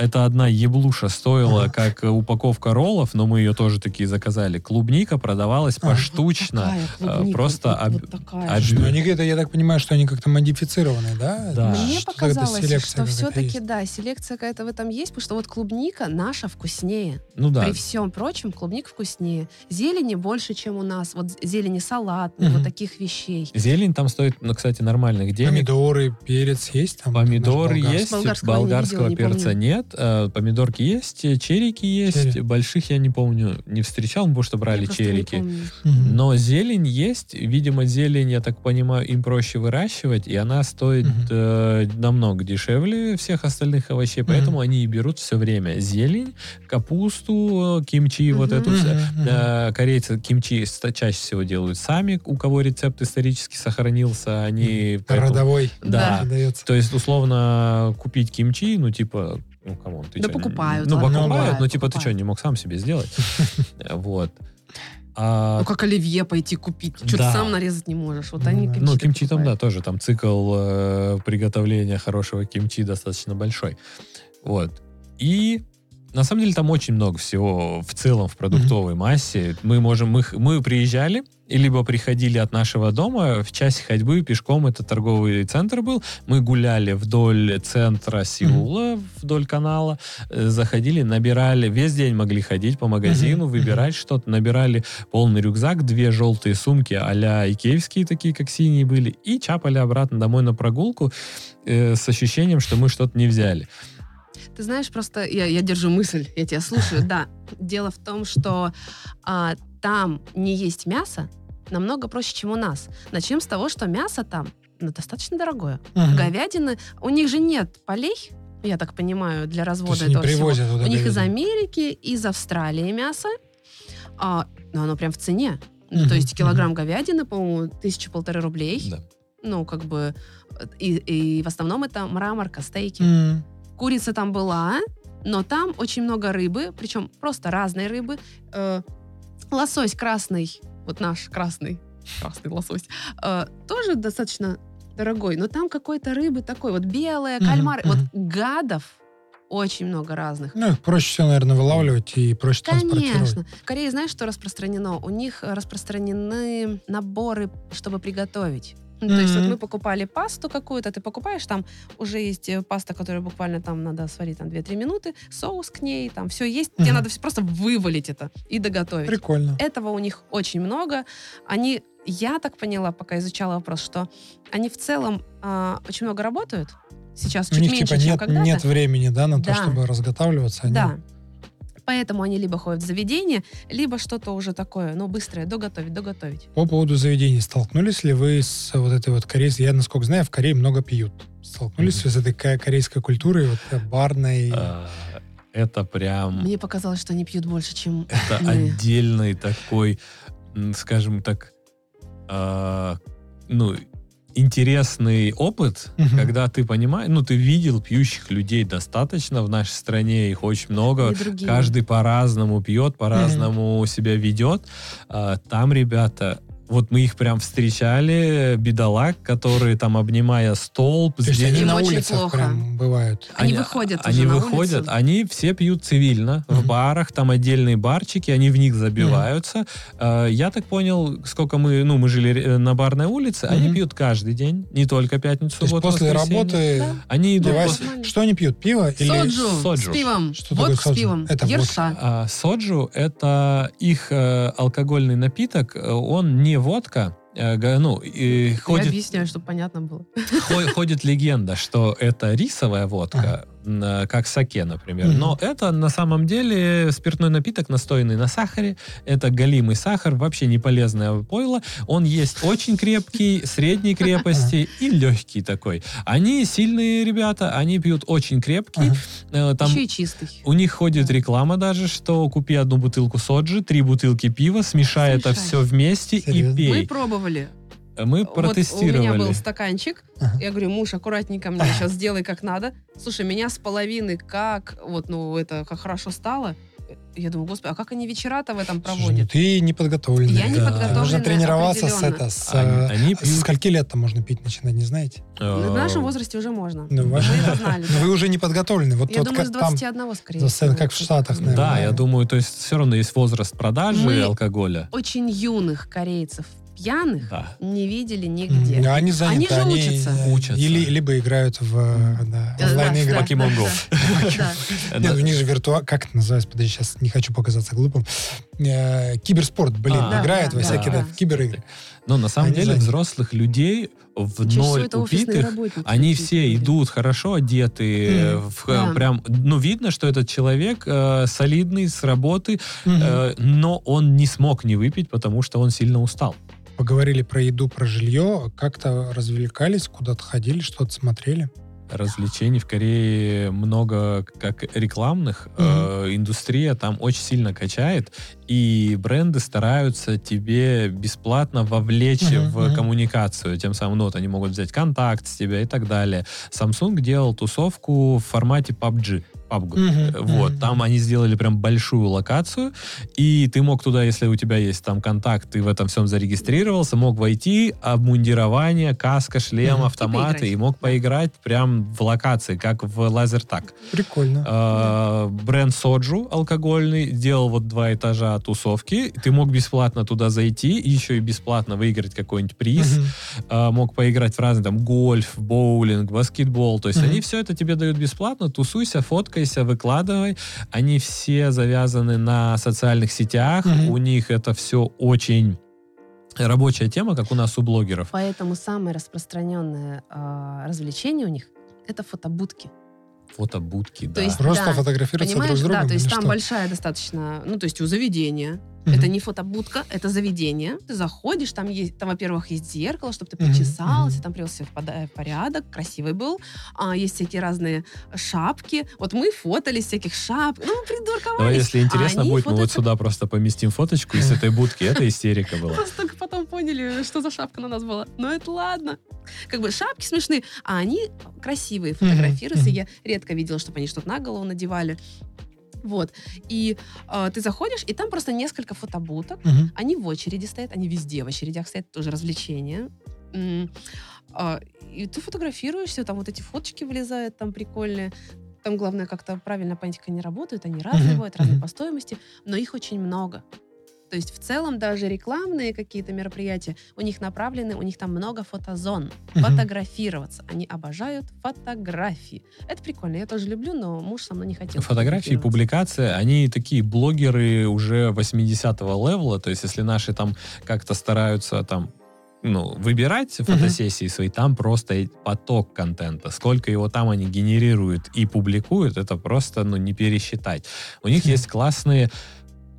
Это одна еблуша стоила как упаковка роллов, но мы ее тоже такие заказали. Клубника продавалась Ага. поштучно. Такая клубника, просто вот, об- вот такая. об- Что они, это, я так понимаю, что они как-то модифицированы, да? Да. Мне Что показалось, что все-таки, есть. да, селекция какая-то в этом есть, потому что вот клубника наша вкуснее. Ну да, При всем прочем, клубника вкуснее. Зелени больше, чем у нас. Вот зелени салатные, Мгм. вот таких вещей. зелень там стоит, ну, кстати, нормальных денег. Помидоры, перец есть там? Помидоры есть, Болгарского болгарского, не видела, не перца помню. нет. Э, Помидорки есть, черики есть. Черри. Больших я не помню, не встречал, потому что брали Я черики. Но зелень есть. Видимо, зелень, я так понимаю, им проще выращивать, и она стоит Мгм. э, намного дешевле всех остальных овощей, поэтому они и берут все время зелень, капусту, кимчи, вот Мгм. эту все. Э, Корейцы кимчи чаще всего делают сами, у кого рецепт исторически сохранился, они... поэтому- Родовой Да. передается. То есть, условно, купить кимчи, ну, типа, ну, come on, ты Да чё, покупают, Ну, ладно, покупают, покупают, ну, типа, ты что, покупают. не мог сам себе сделать? *laughs* Вот. А, Ну, как оливье пойти купить. Что Да. ты сам нарезать не можешь. Вот Ну они кимчи Ну, кимчи там, да, покупают. тоже. Там цикл э, приготовления хорошего кимчи достаточно большой. Вот. И на самом деле там очень много всего в целом в продуктовой массе. Мы можем, мы, мы приезжали, и либо приходили от нашего дома в часе ходьбы пешком, это торговый центр был, мы гуляли вдоль центра Сеула, вдоль канала, э, заходили, набирали, весь день могли ходить по магазину, Мгм, выбирать что-то, набирали полный рюкзак, две желтые сумки а-ля икеевские, такие как синие были, и чапали обратно домой на прогулку э, с ощущением, что мы что-то не взяли. Ты знаешь, просто я, я держу мысль, я тебя слушаю. *laughs* Да, дело в том, что а, там не есть мясо намного проще, чем у нас. Начнем с того, что мясо там ну, достаточно дорогое. Мгм. Говядины, у них же нет полей, я так понимаю, для развода этого всего. туда У них из. Америки, из Австралии мясо, а, но оно прям в цене. Ну, То есть килограмм говядины, по-моему, тысяча-полторы рублей. Да. Ну, как бы... э, И, и в основном это мраморка, стейки. М. Курица там была, но там очень много рыбы, причем просто разной рыбы. Э, лосось красный, вот наш красный, красный лосось, э, тоже достаточно дорогой, но там какой-то рыбы такой, вот белая, кальмары, вот мгм. гадов очень много разных. Ну, их проще всего, наверное, вылавливать и проще транспортировать. Конечно. В Корее знаешь, что распространено? У них распространены наборы, чтобы приготовить. Ну, То есть вот мы покупали пасту какую-то, ты покупаешь, там уже есть э, паста, которая буквально там надо сварить там 2-3 минуты, соус к ней, там все есть. Тебе Мгм. надо просто вывалить это и доготовить. Прикольно. Этого у них очень много. Они, я так поняла, пока изучала вопрос, что они в целом а, очень много работают. Сейчас У чуть них меньше, типа чем нет, когда-то. нет времени, да, на то, Да. чтобы разготавливаться. Они- Да. Поэтому они либо ходят в заведение, либо что-то уже такое, ну, быстрое, доготовить, доготовить. По поводу заведений, столкнулись ли вы с вот этой вот корейской... Я, насколько знаю, в Корее много пьют. Столкнулись ли с этой ко- корейской культурой, вот э, барной? А, Это прям... Мне показалось, что они пьют больше, чем Это мы. отдельный такой, скажем так, а, ну, интересный опыт, Мгм. когда ты понимаешь, ну, ты видел пьющих людей достаточно в нашей стране, их очень много, каждый по-разному пьет, по-разному себя ведет. А, Там ребята, вот мы их прям встречали, бедолаг, которые там, обнимая столб, То есть они на улицах плохо. прям бывают. Они выходят Они уже на выходят, улицу. они все пьют цивильно в Мгм. барах, там отдельные барчики, они в них забиваются. Э, Я так понял, сколько мы, ну, мы жили на барной улице, они Мгм. пьют каждый день, не только пятницу, То есть субботу, после воскресенье. работы Да. Они идут девайс- после-. Что они пьют? Пиво или... Соджу, Соджу. с пивом. Что такое водку с соджу? пивом. Это Ерша. А, соджу это их э, алкогольный напиток, э, он не водка. э, ну, и Я ходит, объясняю, чтобы понятно было. хо- ходит легенда, что это рисовая водка, как саке, например. Но это на самом деле спиртной напиток, настоянный на сахаре. Это галимый сахар, вообще не полезное пойло. Он есть очень крепкий, средней крепости и легкий такой. Они сильные ребята, они пьют очень крепкий. Э, Там Еще и чистый. у них ходит реклама даже, что купи одну бутылку соджи, три бутылки пива, смешай это Смешай. все вместе Серьезно? и пей. Мы пробовали. Мы Вот у меня протестировали. был стаканчик. Ага. Я говорю, муж, аккуратненько мне сейчас сделай как надо. Слушай, меня с половины как, вот, ну, это, как хорошо стало. Я думаю, господи, а как они вечера-то в этом Слушай, ну проводят? ты не подготовленный. Я не Да. подготовленная Нужно тренироваться с это. С, Они- э, они со пьют- скольки лет-то можно пить начинать, не знаете? Ну, В нашем возрасте уже можно. Ну, Мы важно. это знали. *laughs* Но вы уже не подготовлены. Вот Я тот, думаю, с как там, 21 скорее всего. как в Штатах, наверное. Да, я думаю, то есть все равно есть возраст продажи Мы- алкоголя. Очень юных корейцев пьяных Да. не видели нигде. М, Они заняты, Они же учатся. э, Учатся. Или, либо играют в э, да, онлайн-игры. Pokemon да, Go. да, да. Нет, у них же виртуал... Как это называется? Подожди, сейчас не хочу показаться глупым. Э, Киберспорт, блин, А, да, во всякие да. да, киберигры. Но на самом Они деле заняты. взрослых людей в Чаще ноль убитых, они все идут хорошо одетые, Мгм. в, Да. прям, ну, видно, что этот человек э, солидный с работы, Мгм. э, но он не смог не выпить, потому что он сильно устал. Поговорили про еду, про жилье. Как-то развлекались, куда-то ходили, что-то смотрели. Развлечений в Корее много как рекламных. Э, индустрия там очень сильно качает, и бренды стараются тебе бесплатно вовлечь Мгм, в коммуникацию. Тем самым ну, вот они могут взять контакт с тебя и так далее. Samsung делал тусовку в формате PUBG. PUBG. Мгм, Э, Вот, мгм. там они сделали прям большую локацию, и ты мог туда, если у тебя есть там контакт, ты в этом всем зарегистрировался, мог войти, обмундирование, каска, шлем, Мгм. автоматы, поиграть. и мог поиграть прям в локации, как в лазертаг. Прикольно. Э, Бренд Соджу алкогольный делал вот два этажа тусовки, ты мог бесплатно туда зайти, и еще и бесплатно выиграть какой-нибудь приз, Мгм. а, мог поиграть в разные там гольф, боулинг, баскетбол. То есть Мгм. они все это тебе дают бесплатно. Тусуйся, фоткайся, выкладывай. Они все завязаны на социальных сетях. Мгм. У них это все очень рабочая тема, как у нас у блогеров. Поэтому самое распространенное а, развлечение у них это фотобудки. Фотобудки, да. есть Просто да. фотографироваться друг с другом да, то есть там что? большая достаточно, ну то есть у заведения. Мгм. Это не фотобудка, это заведение. Ты заходишь, там есть, там, во-первых, есть зеркало, чтобы ты причесался, мгм. там привел себя в порядок, красивый был. А, есть всякие разные шапки. Вот мы фотали всяких шап. Ну, мы придурковались. Давай, если интересно а будет, мы вот сюда просто поместим фоточку из этой будки. Это истерика была. Просто только потом поняли, что за шапка на нас была. Но это ладно. Как бы шапки смешные, а они красивые, фотографируются. Я редко видела, чтобы они что-то на голову надевали. Вот. И э, ты заходишь, и там просто несколько фотобуток. Мгм. Они в очереди стоят, они везде в очередях стоят, тоже развлечение. М, а, И ты фотографируешься, там вот эти фоточки вылезают, там прикольные. Там главное как-то правильно понять, как они работают. Они разные бывают, разные по стоимости, но их очень много. То есть в целом даже рекламные какие-то мероприятия у них направлены, у них там много фотозон. Фотографироваться. Они обожают фотографии. Это прикольно, я тоже люблю, но муж со мной не хотел. Фотографии, публикации, они такие блогеры уже 80-го левела, то есть если наши там как-то стараются там ну, выбирать фотосессии свои, там просто поток контента. Сколько его там они генерируют и публикуют, это просто, ну, не пересчитать. У них Хм. есть классные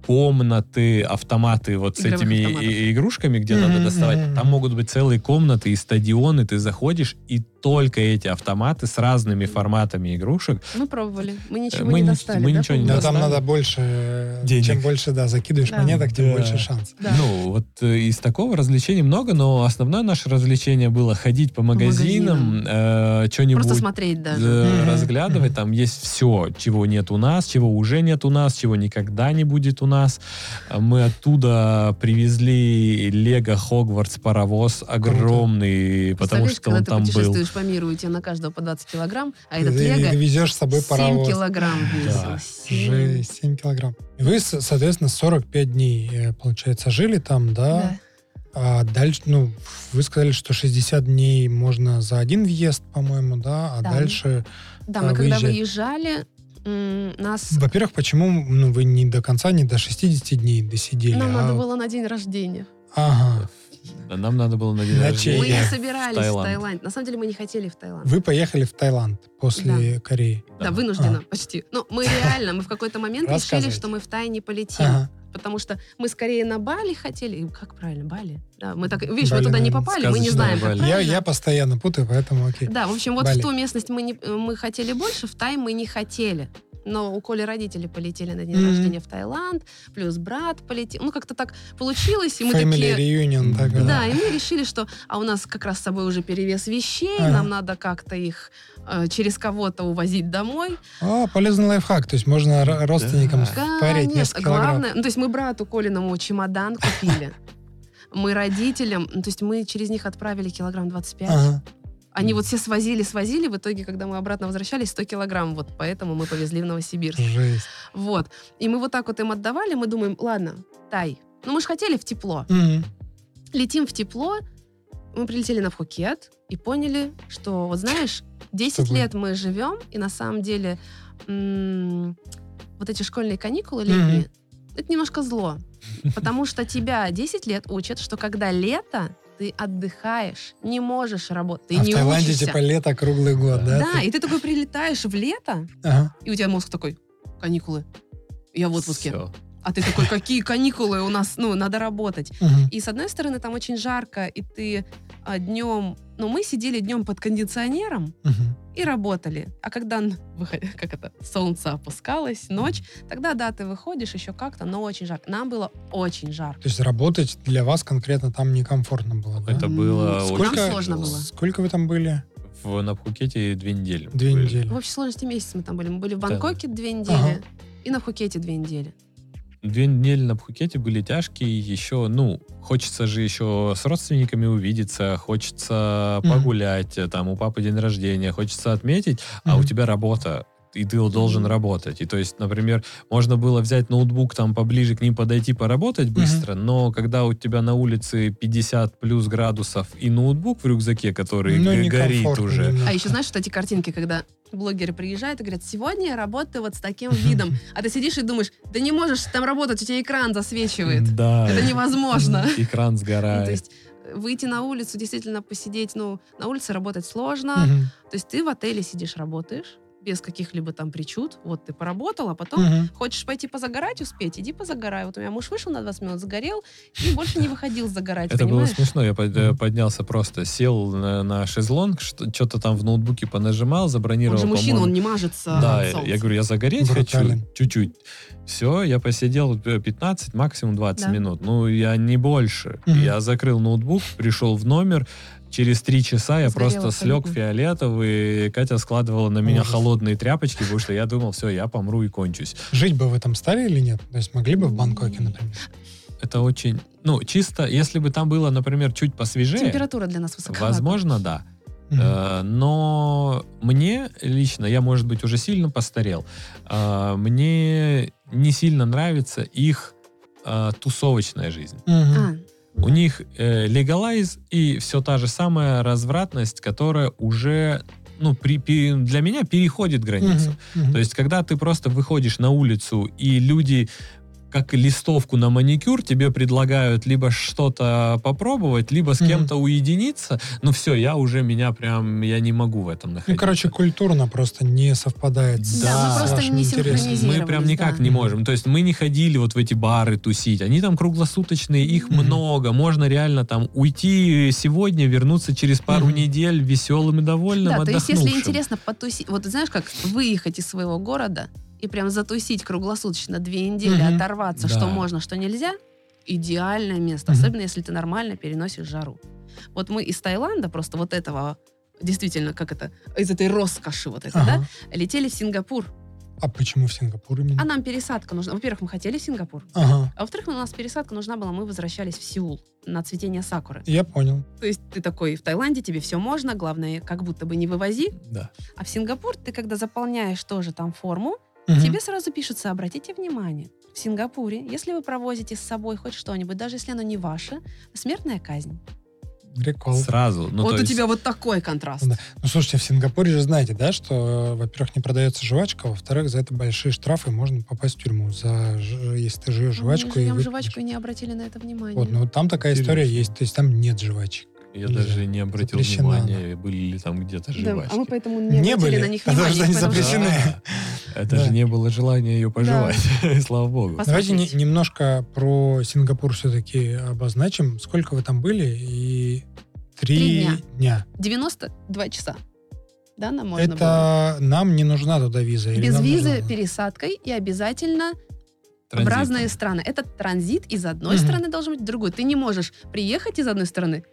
комнаты, автоматы вот с этими автоматов. игрушками, где Мгм, надо доставать. Там могут быть целые комнаты и стадионы, ты заходишь, и только эти автоматы с разными форматами игрушек. Мы пробовали, мы ничего мы не не- достали. мы да, ничего не помнишь? там достали. надо больше... э, Денег. Чем больше, да, закидываешь Да. монеток, тем Да. больше шанс. Да. Ну, вот э, из такого развлечений много, но основное наше развлечение было ходить по магазинам, э, что-нибудь Просто смотреть даже. э, разглядывать. Там есть все, чего нет у нас, чего уже нет у нас, чего никогда не будет у нас. А Мы оттуда привезли Лего Хогвартс паровоз огромный, потому Представляешь, что он когда ты там был. путешествуешь по миру, и тебе на каждого по 20 килограмм, а этот ты, Лего ты везешь с собой 7 паровоз. килограмм весил. Да. Семь. Жесть, 7 килограмм. И Вы, соответственно, 45 дней, э, получается, жили там, да? Да. А дальше, ну, вы сказали, что 60 дней можно за один въезд, по-моему, да? А Да. дальше... Да, А, мы когда выезжать. выезжали, м, нас... Во-первых, почему ну, вы не до конца, не до 60 дней досидели? Нам а- надо было на день рождения. Ага. Да, Нам надо было на день рождения. Мы не собирались в в Таиланд. Таиланд. На самом деле мы не хотели в Таиланд. Вы поехали в Таиланд после Кореи. Да, Да. вынужденно А. почти. Но мы реально, мы в какой-то момент решили, что мы в Тай не полетим. Ага. Потому что мы скорее на Бали хотели. Как правильно, Бали? Да, мы так, видишь, Бали, мы туда не попали, мы не знаем, как Бали. Я, я постоянно путаю, поэтому окей. Да, в общем, вот Бали. в ту местность мы, не, мы хотели больше, в Тай мы не хотели. Но у Коли родители полетели на день Мгм. рождения в Таиланд, плюс брат полетел. Ну, как-то так получилось, и мы Family такие... reunion. Так, Да. Да, и мы решили, что а у нас как раз с собой уже перевес вещей, Ага. нам надо как-то их э, через кого-то увозить домой. О, полезный лайфхак. То есть можно р- родственникам Да. впарить Конечно, несколько килограмм. главное, ну, то есть мы брату Колиному чемодан купили. *laughs* Мы родителям, ну, то есть мы через них отправили килограмм 25. Ага. Они вот все свозили, свозили, в итоге, когда мы обратно возвращались, 100 килограмм, вот поэтому мы повезли в Новосибирск. Жесть. Вот. И мы вот так вот им отдавали, мы думаем, ладно, Тай, ну мы же хотели в тепло. Мгм. Летим в тепло, мы прилетели на Пхукет и поняли, что, вот знаешь, 10 Что вы? лет мы живем, и на самом деле м, вот эти школьные каникулы летние, это немножко зло. Потому что тебя 10 лет учат, что когда лето, ты отдыхаешь, не можешь работать, ты а в не Таиланде учишься. типа лето круглый год, да? да, Ты- и ты такой прилетаешь в лето, Ага. и у тебя мозг такой, каникулы, я в отпуске. Всё. А ты такой, какие каникулы у нас, ну, надо работать. Мгм. И с одной стороны, там очень жарко, и ты днем... Ну, мы сидели днем под кондиционером Мгм. и работали. А когда, *laughs* как это, солнце опускалось, ночь, тогда, да, ты выходишь еще как-то, но очень жарко. Нам было очень жарко. То есть работать для вас конкретно там некомфортно было, да? Это было Ну, очень Сколько- сложно было. Сколько вы там были? В, на Пхукете две недели. Две были. недели. В общей сложности месяц мы там были. Мы были в Да. Бангкоке две недели Ага. и на Пхукете две недели. Две недели на Пхукете были тяжкие, еще, ну, хочется же еще с родственниками увидеться, хочется Мгм. погулять, э, там, у папы день рождения, хочется отметить, а у тебя работа, и ты должен Мгм. работать. И то есть, например, можно было взять ноутбук, там, поближе к ним подойти, поработать быстро, но когда у тебя на улице 50 плюс градусов и ноутбук в рюкзаке, который Ну, г- горит уже, немного. А еще знаешь, вот эти картинки, когда блогеры приезжают и говорят, сегодня я работаю вот с таким *laughs* видом. А ты сидишь и думаешь, да не можешь там работать, у тебя экран засвечивает. Да. Это невозможно. *laughs* Экран Ну, сгорает. то есть э, выйти на улицу, действительно посидеть, ну, на улице работать сложно. То есть ты в отеле сидишь, работаешь, без каких-либо там причуд. Вот ты поработал, а потом Мгм. хочешь пойти позагорать, успеть, иди позагорай. Вот у меня муж вышел на 20 минут, загорел и больше не выходил загорать, Это было понимаешь? смешно. Я под- поднялся просто, сел на, на шезлонг, что-то там в ноутбуке понажимал, Он забронировал. же мужчина, он не мажется Да, я, говорю, я загореть Брутален. хочу чуть-чуть. Все, я посидел э, 15, максимум 20 Да. минут. Ну, я не больше. Мгм. Я закрыл ноутбук, пришел в номер. Через три часа я просто слег фиолетовый. и Катя складывала на меня Ужас. холодные тряпочки, потому что я думал, все, я помру и кончусь. Жить бы в этом стали или нет? То есть могли бы в Бангкоке, например? Это очень... Ну, чисто, если бы там было, например, чуть посвежее, Температура для нас высоковата. возможно, да. Э, Но мне лично, я, может быть, уже сильно постарел, э, мне не сильно нравится их э, тусовочная жизнь. Мгм. У них э, легалайз и все та же самая развратность, которая уже ну, при, пе- для меня переходит границу. Мгм. Мгм. То есть, когда ты просто выходишь на улицу, и люди как листовку на маникюр тебе предлагают либо что-то попробовать, либо с кем-то уединиться, ну все, я уже, меня прям, я не могу в этом находиться. Ну, короче, культурно просто не совпадает с Да, мы просто не интересом. мы прям никак да. не можем. То есть мы не ходили вот в эти бары тусить. Они там круглосуточные, их Мгм. много. Можно реально там уйти сегодня, вернуться через пару Мгм. недель веселым и довольным, Да, то есть если интересно потусить, вот знаешь, как выехать из своего города и прям затусить круглосуточно две недели, Мгм. оторваться, Да. что можно, что нельзя, идеальное место, Мгм. особенно если ты нормально переносишь жару. Вот мы из Таиланда просто вот этого действительно, как это, из этой роскоши вот этой, Ага. да, летели в Сингапур. А почему в Сингапур именно? А нам пересадка нужна. Во-первых, мы хотели в Сингапур. Ага, А во-вторых, у нас пересадка нужна была, мы возвращались в Сеул на цветение сакуры. я понял. То есть ты такой в Таиланде, тебе все можно, главное, как будто бы не вывози. Да. А в Сингапур ты, когда заполняешь тоже там форму, Мгм. тебе сразу пишется, обратите внимание, в Сингапуре, если вы провозите с собой хоть что-нибудь, даже если оно не ваше, смертная казнь. Прикол. Сразу. Ну, вот у есть- тебя вот такой контраст. Да. Ну, слушайте, в Сингапуре же знаете, да, что, э, во-первых, не продается жвачка, во-вторых, за это большие штрафы, можно попасть в тюрьму, за, ж- если ты жуешь Мы жвачку. живем и выпьешь. жвачку и не обратили на это внимание. Вот, ну вот там такая история Интересно. есть, то есть там нет жвачек. Я Нельзя. даже не обратил Запрещена внимания, были ли там где-то Да, жвачки. а мы поэтому не, Не обратили были, на них потому внимания. что они потому что- запрещены. Да. Это Да. же не было желания ее пожевать, *laughs* слава богу. Пос- Давайте не- немножко про Сингапур все-таки обозначим. Сколько вы там были? И три, Три дня. дня. 92 часа. Да, нам можно было. Это нам не нужна туда виза? Без визы, нужна? пересадкой и обязательно в Транзитом. разные страны. Это транзит из одной Мгм. страны должен быть в другой. Ты не можешь приехать из одной страны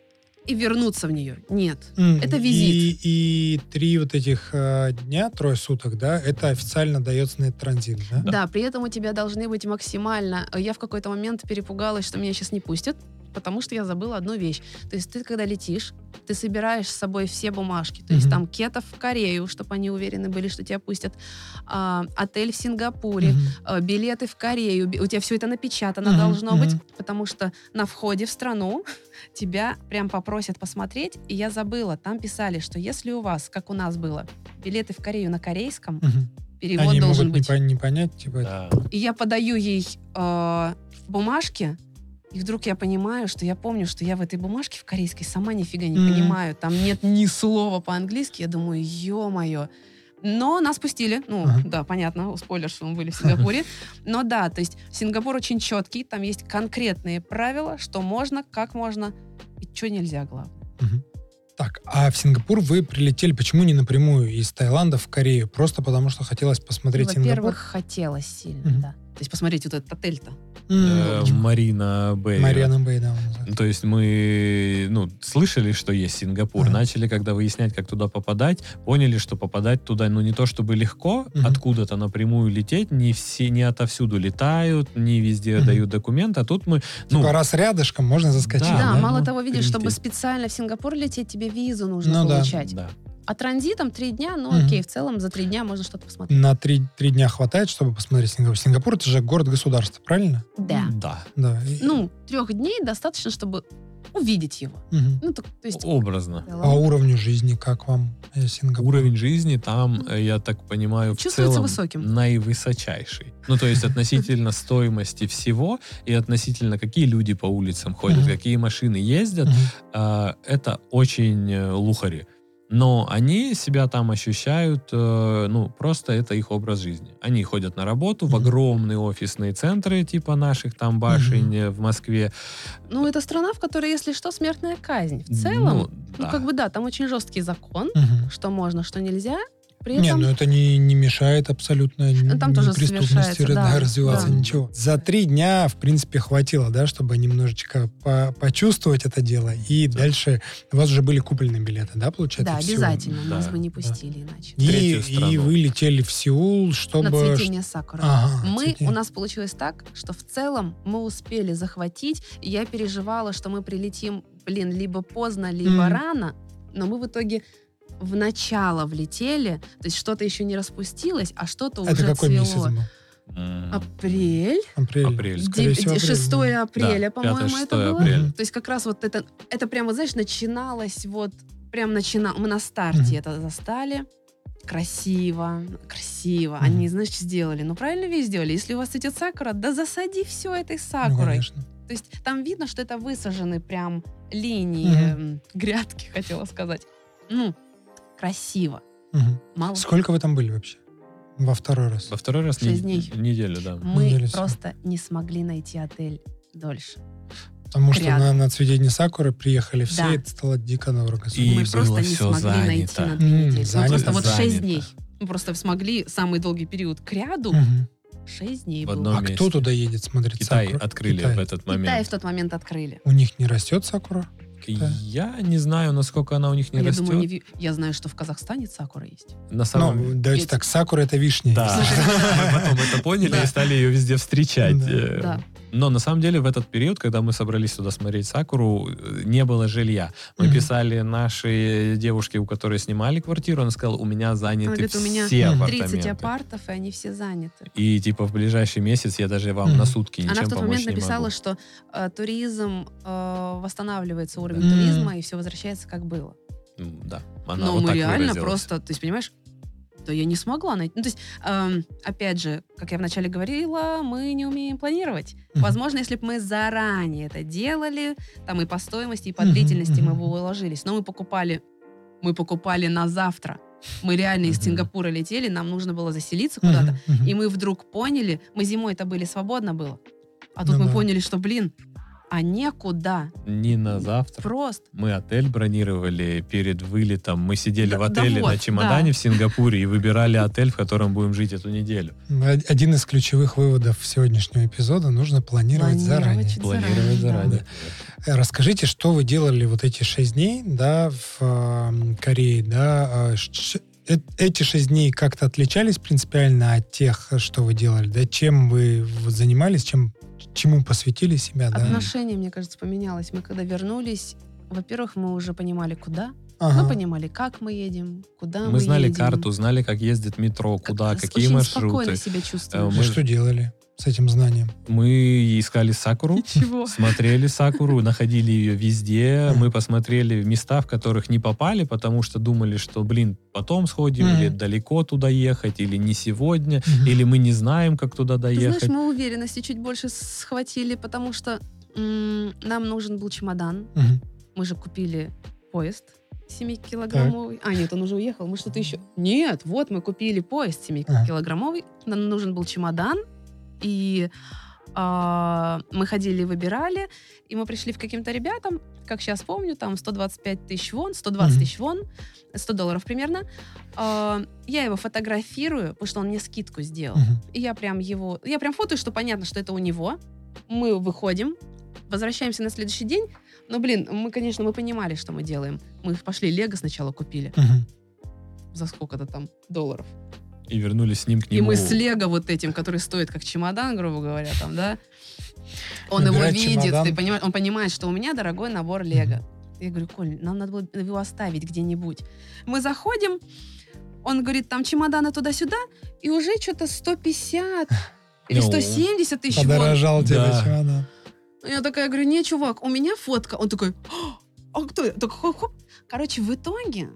и вернуться в нее. Нет. М, это визит. И, и три вот этих э, дня, трое суток, да, это официально дается на этот транзит, да? Да. при этом у тебя должны быть максимально... Я в какой-то момент перепугалась, что меня сейчас не пустят, потому что я забыла одну вещь. То есть ты, когда летишь, ты собираешь с собой все бумажки. То есть Мгм. там кетов в Корею, чтобы они уверены были, что тебя пустят. а, отель в Сингапуре, Мгм. э, билеты в Корею. У тебя все это напечатано Мгм, должно быть, потому что на входе в страну *laughs* тебя прям попросят посмотреть. И я забыла, там писали, что если у вас, как у нас было, билеты в Корею на корейском, перевод Они должен могут не, быть. пон- не понять, типа, Да. И я подаю ей э, бумажки, и вдруг я понимаю, что я помню, что я в этой бумажке в корейской сама нифига не Мгм. понимаю. Там нет ни слова по-английски. Я думаю, ё-моё. Но нас пустили. Ну, Ага. да, понятно, спойлер, что мы были в Сингапуре. Но да, то есть Сингапур очень четкий, там есть конкретные правила, что можно, как можно и что нельзя, главное. Мгм. Так, а в Сингапур вы прилетели почему не напрямую из Таиланда в Корею? Просто потому что хотелось посмотреть Сингапур? Во-первых, хотелось сильно, Мгм. да. То есть посмотреть вот этот отель-то. Э, Марина Бэй. Мариана Бэй, да. То есть мы ну, слышали, что есть Сингапур, Ага. начали, когда выяснять, как туда попадать, поняли, что попадать туда, ну, не то чтобы легко, Мгм. откуда-то напрямую лететь, не все, не отовсюду летают, не везде Мгм. дают документы, а тут мы, ну, Типа раз рядышком, можно заскочить. Да, Да, да, мало ну, того, видишь, чтобы прилететь. специально в Сингапур лететь, тебе визу нужно Ну да. получать. да. А транзитом три дня, ну Мгм. окей, в целом за три дня можно что-то посмотреть. На три, три дня хватает, чтобы посмотреть Сингапур. Сингапур это же город-государство, правильно? Да. Да. Да. Ну, трех дней достаточно, чтобы увидеть его. Мгм. Ну, так, то есть... Образно. в целом По уровню жизни, как вам э, Сингапур? Уровень жизни там, э, я так понимаю, в Чувствуется целом высоким. наивысочайший. Ну, то есть относительно *laughs* стоимости всего и относительно какие люди по улицам ходят, какие машины ездят, а, это очень э, лухари. Но они себя там ощущают, э, ну, просто это их образ жизни. Они ходят на работу в огромные офисные центры, типа наших там башень э, в Москве. Ну, это страна, в которой, если что, смертная казнь. В целом, ну, да. как бы да, там очень жесткий закон, что можно, что нельзя. При Не, этом... ну это не, не мешает абсолютно Ну, там тоже преступности да, да, развиваться, да. ничего. За три дня, в принципе, хватило, да, чтобы немножечко по- почувствовать это дело. И дальше у вас уже были купленные билеты, да, получается? да, обязательно. Нас Да, бы не да. пустили иначе. И, и вы летели в Сеул, На чтобы... цветение сакуры. Ага, Мы, цветение. у нас получилось так, что в целом мы успели захватить, и я переживала, что мы прилетим, блин, либо поздно, либо Мгм. рано, но мы в итоге в начало влетели, то есть что-то еще не распустилось, а что-то Это уже какой цвело. месяц был? Апрель, Апрель. Апрель. Скорее всего, апрель, 6 да. апреля, Да, по-моему, 5-6 это было. апреля. То есть как раз вот это, это прямо, знаешь, начиналось вот, прям начина... мы на старте Мгм. это застали. Красиво, красиво. Мгм. Они, значит, сделали. Ну, правильно ведь сделали. Если у вас цветет сакура, да засади все этой Ну, сакурой. конечно. То есть там видно, что это высажены прям линии, м, грядки, хотела сказать. Ну, красиво. Мгм. Мало. Сколько вы там были вообще? Во второй раз. Во второй раз Шесть не- дней. неделю, да. Мы Неделю просто не смогли найти отель дольше. Потому что рядом. на, на цветение Сакуры приехали все, Да. и это стало дико дорого. И мы было просто не всё смогли найти занято. на две М, недели. Занято. просто вот Занято. шесть дней. Мы просто смогли самый долгий период к ряду. Мгм. Шесть дней В было. одном А месте. кто туда едет смотреть Китай Сакуру? открыли Китай. в этот Китай момент. в тот момент открыли. У них не растет Сакура? Я не знаю, насколько она у них не А я растет. думаю, не ви- я знаю, что в Казахстане сакура есть. На самом Ну, давайте Ведь- так, Сакура это вишня. Да, *laughs* мы потом это поняли и стали ее везде встречать. Да. Но на самом деле в этот период, когда мы собрались туда смотреть Сакуру, не было жилья. Мы Мгм. писали нашей девушке, у которой снимали квартиру, она сказала, у меня заняты Она говорит, у меня все Мгм. 30 апартаменты. апартов, и они все заняты. И типа в ближайший месяц я даже вам Мгм. на сутки ничем Она в тот момент написала, могу. что э, туризм э, восстанавливается, уровень Мгм. туризма, и все возвращается как было. Да, она Но вот мы реально выразилась. просто, то есть, понимаешь, да я не смогла найти. Ну, то есть, эм, опять же, как я вначале говорила, мы не умеем планировать. Мгм. Возможно, если бы мы заранее это делали, там и по стоимости, и по Мгм, длительности мы бы уложились. Но мы покупали, мы покупали на завтра. Мы реально из. Сингапура летели, нам нужно было заселиться куда-то. И мы вдруг поняли, мы зимой-то были свободно было. А тут Ну мы да. поняли, что, блин, а некуда. Не на завтра. Просто. Мы отель бронировали перед вылетом. Мы сидели Да- в да отеле вот, на чемодане да. в Сингапуре и *laughs* выбирали отель, в котором будем жить эту неделю. Од- Один из ключевых выводов сегодняшнего эпизода нужно планировать, Планировать заранее. Планировать заранее, заранее. Э, Расскажите, что вы делали вот эти шесть дней, да, в э, Корее, да? а, э- Эти шесть дней как-то отличались принципиально от тех, что вы делали, да? Чем вы занимались, чем чему посвятили себя, да? Отношение, мне кажется, поменялось. Мы когда вернулись, во-первых, мы уже понимали, куда. Ага. Мы понимали, как мы едем, куда мы, Мы знали едем. карту, знали, как ездит метро, Как- куда, какие очень маршруты. спокойно себя Э, чувствуем. И мы- что делали с этим знанием? Мы искали Сакуру, Ничего. смотрели Сакуру, находили ее везде. Мы посмотрели места, в которых не попали, потому что думали, что, блин, потом сходим, Мгм. или далеко туда ехать, или не сегодня, Мгм. или мы не знаем, как туда Ты доехать. знаешь, мы уверенности чуть больше схватили, потому что м, нам нужен был чемодан. Мгм. Мы же купили поезд 7-килограммовый. А, нет, он уже уехал. Мы что-то еще... Нет, вот мы купили поезд 7-килограммовый. Нам нужен был чемодан. И а, мы ходили, выбирали. И мы пришли к каким-то ребятам, как сейчас помню, там 125 тысяч вон, 120 Мгм. тысяч вон, 100 долларов примерно. А, я его фотографирую, потому что он мне скидку сделал. Мгм. И я прям его... Я прям фотою, что понятно, что это у него. Мы выходим, возвращаемся на следующий день. Но, блин, мы, конечно, мы понимали, что мы делаем. Мы пошли Лего сначала купили. Мгм. За сколько-то там долларов. И вернулись с ним к И нему. мы с Лего вот этим, который стоит как чемодан, грубо говоря, там, да. Он его видит, чемодан. ты понимаешь, он понимает, что у меня дорогой набор Лего. Я говорю, Коль, нам надо было его оставить где-нибудь. Мы заходим, он говорит, там чемоданы туда-сюда, и уже что-то 150 или Ну, 170 тысяч вон. Подорожал тебе Да. чемодан. Я такая говорю, не, чувак, у меня фотка. Он такой, а кто? это?» Так, хоп, хоп. Короче, в итоге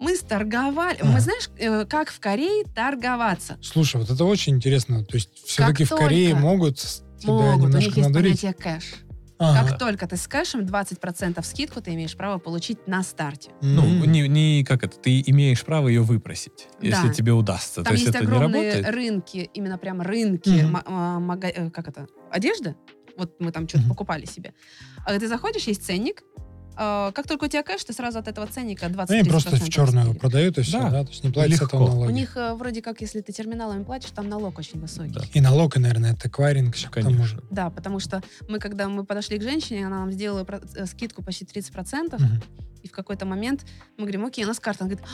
мы сторговали. Ага. Мы знаешь, э, как в Корее торговаться? Слушай, вот это очень интересно. То есть все-таки в Корее могут тебя Могут, у них немножко есть надурить? понятие кэш. Ага. Как только ты с кэшем 20% скидку ты имеешь право получить на старте. Ну, М. не, не как это, ты имеешь право ее выпросить, если Да. тебе удастся. Там То есть есть это не огромные работает. рынки, именно прям рынки, а, мага- э, как это, одежды. Вот мы там что-то Мгм. покупали себе. А ты заходишь, есть ценник. А, Как только у тебя кэш, ты сразу от этого ценника 20 Ну, Они просто в черную скидки. продают и все, Да. да? То есть не платят с этого налоги. У них э, вроде как, если ты терминалами платишь, там налог очень высокий. Да. И налог, и, наверное, это эквайринг еще к тому Конечно. же. Да, потому что мы, когда мы подошли к женщине, она нам сделала про- э, скидку почти 30%, Мгм. и в какой-то момент мы говорим, окей, у нас карта. Она говорит,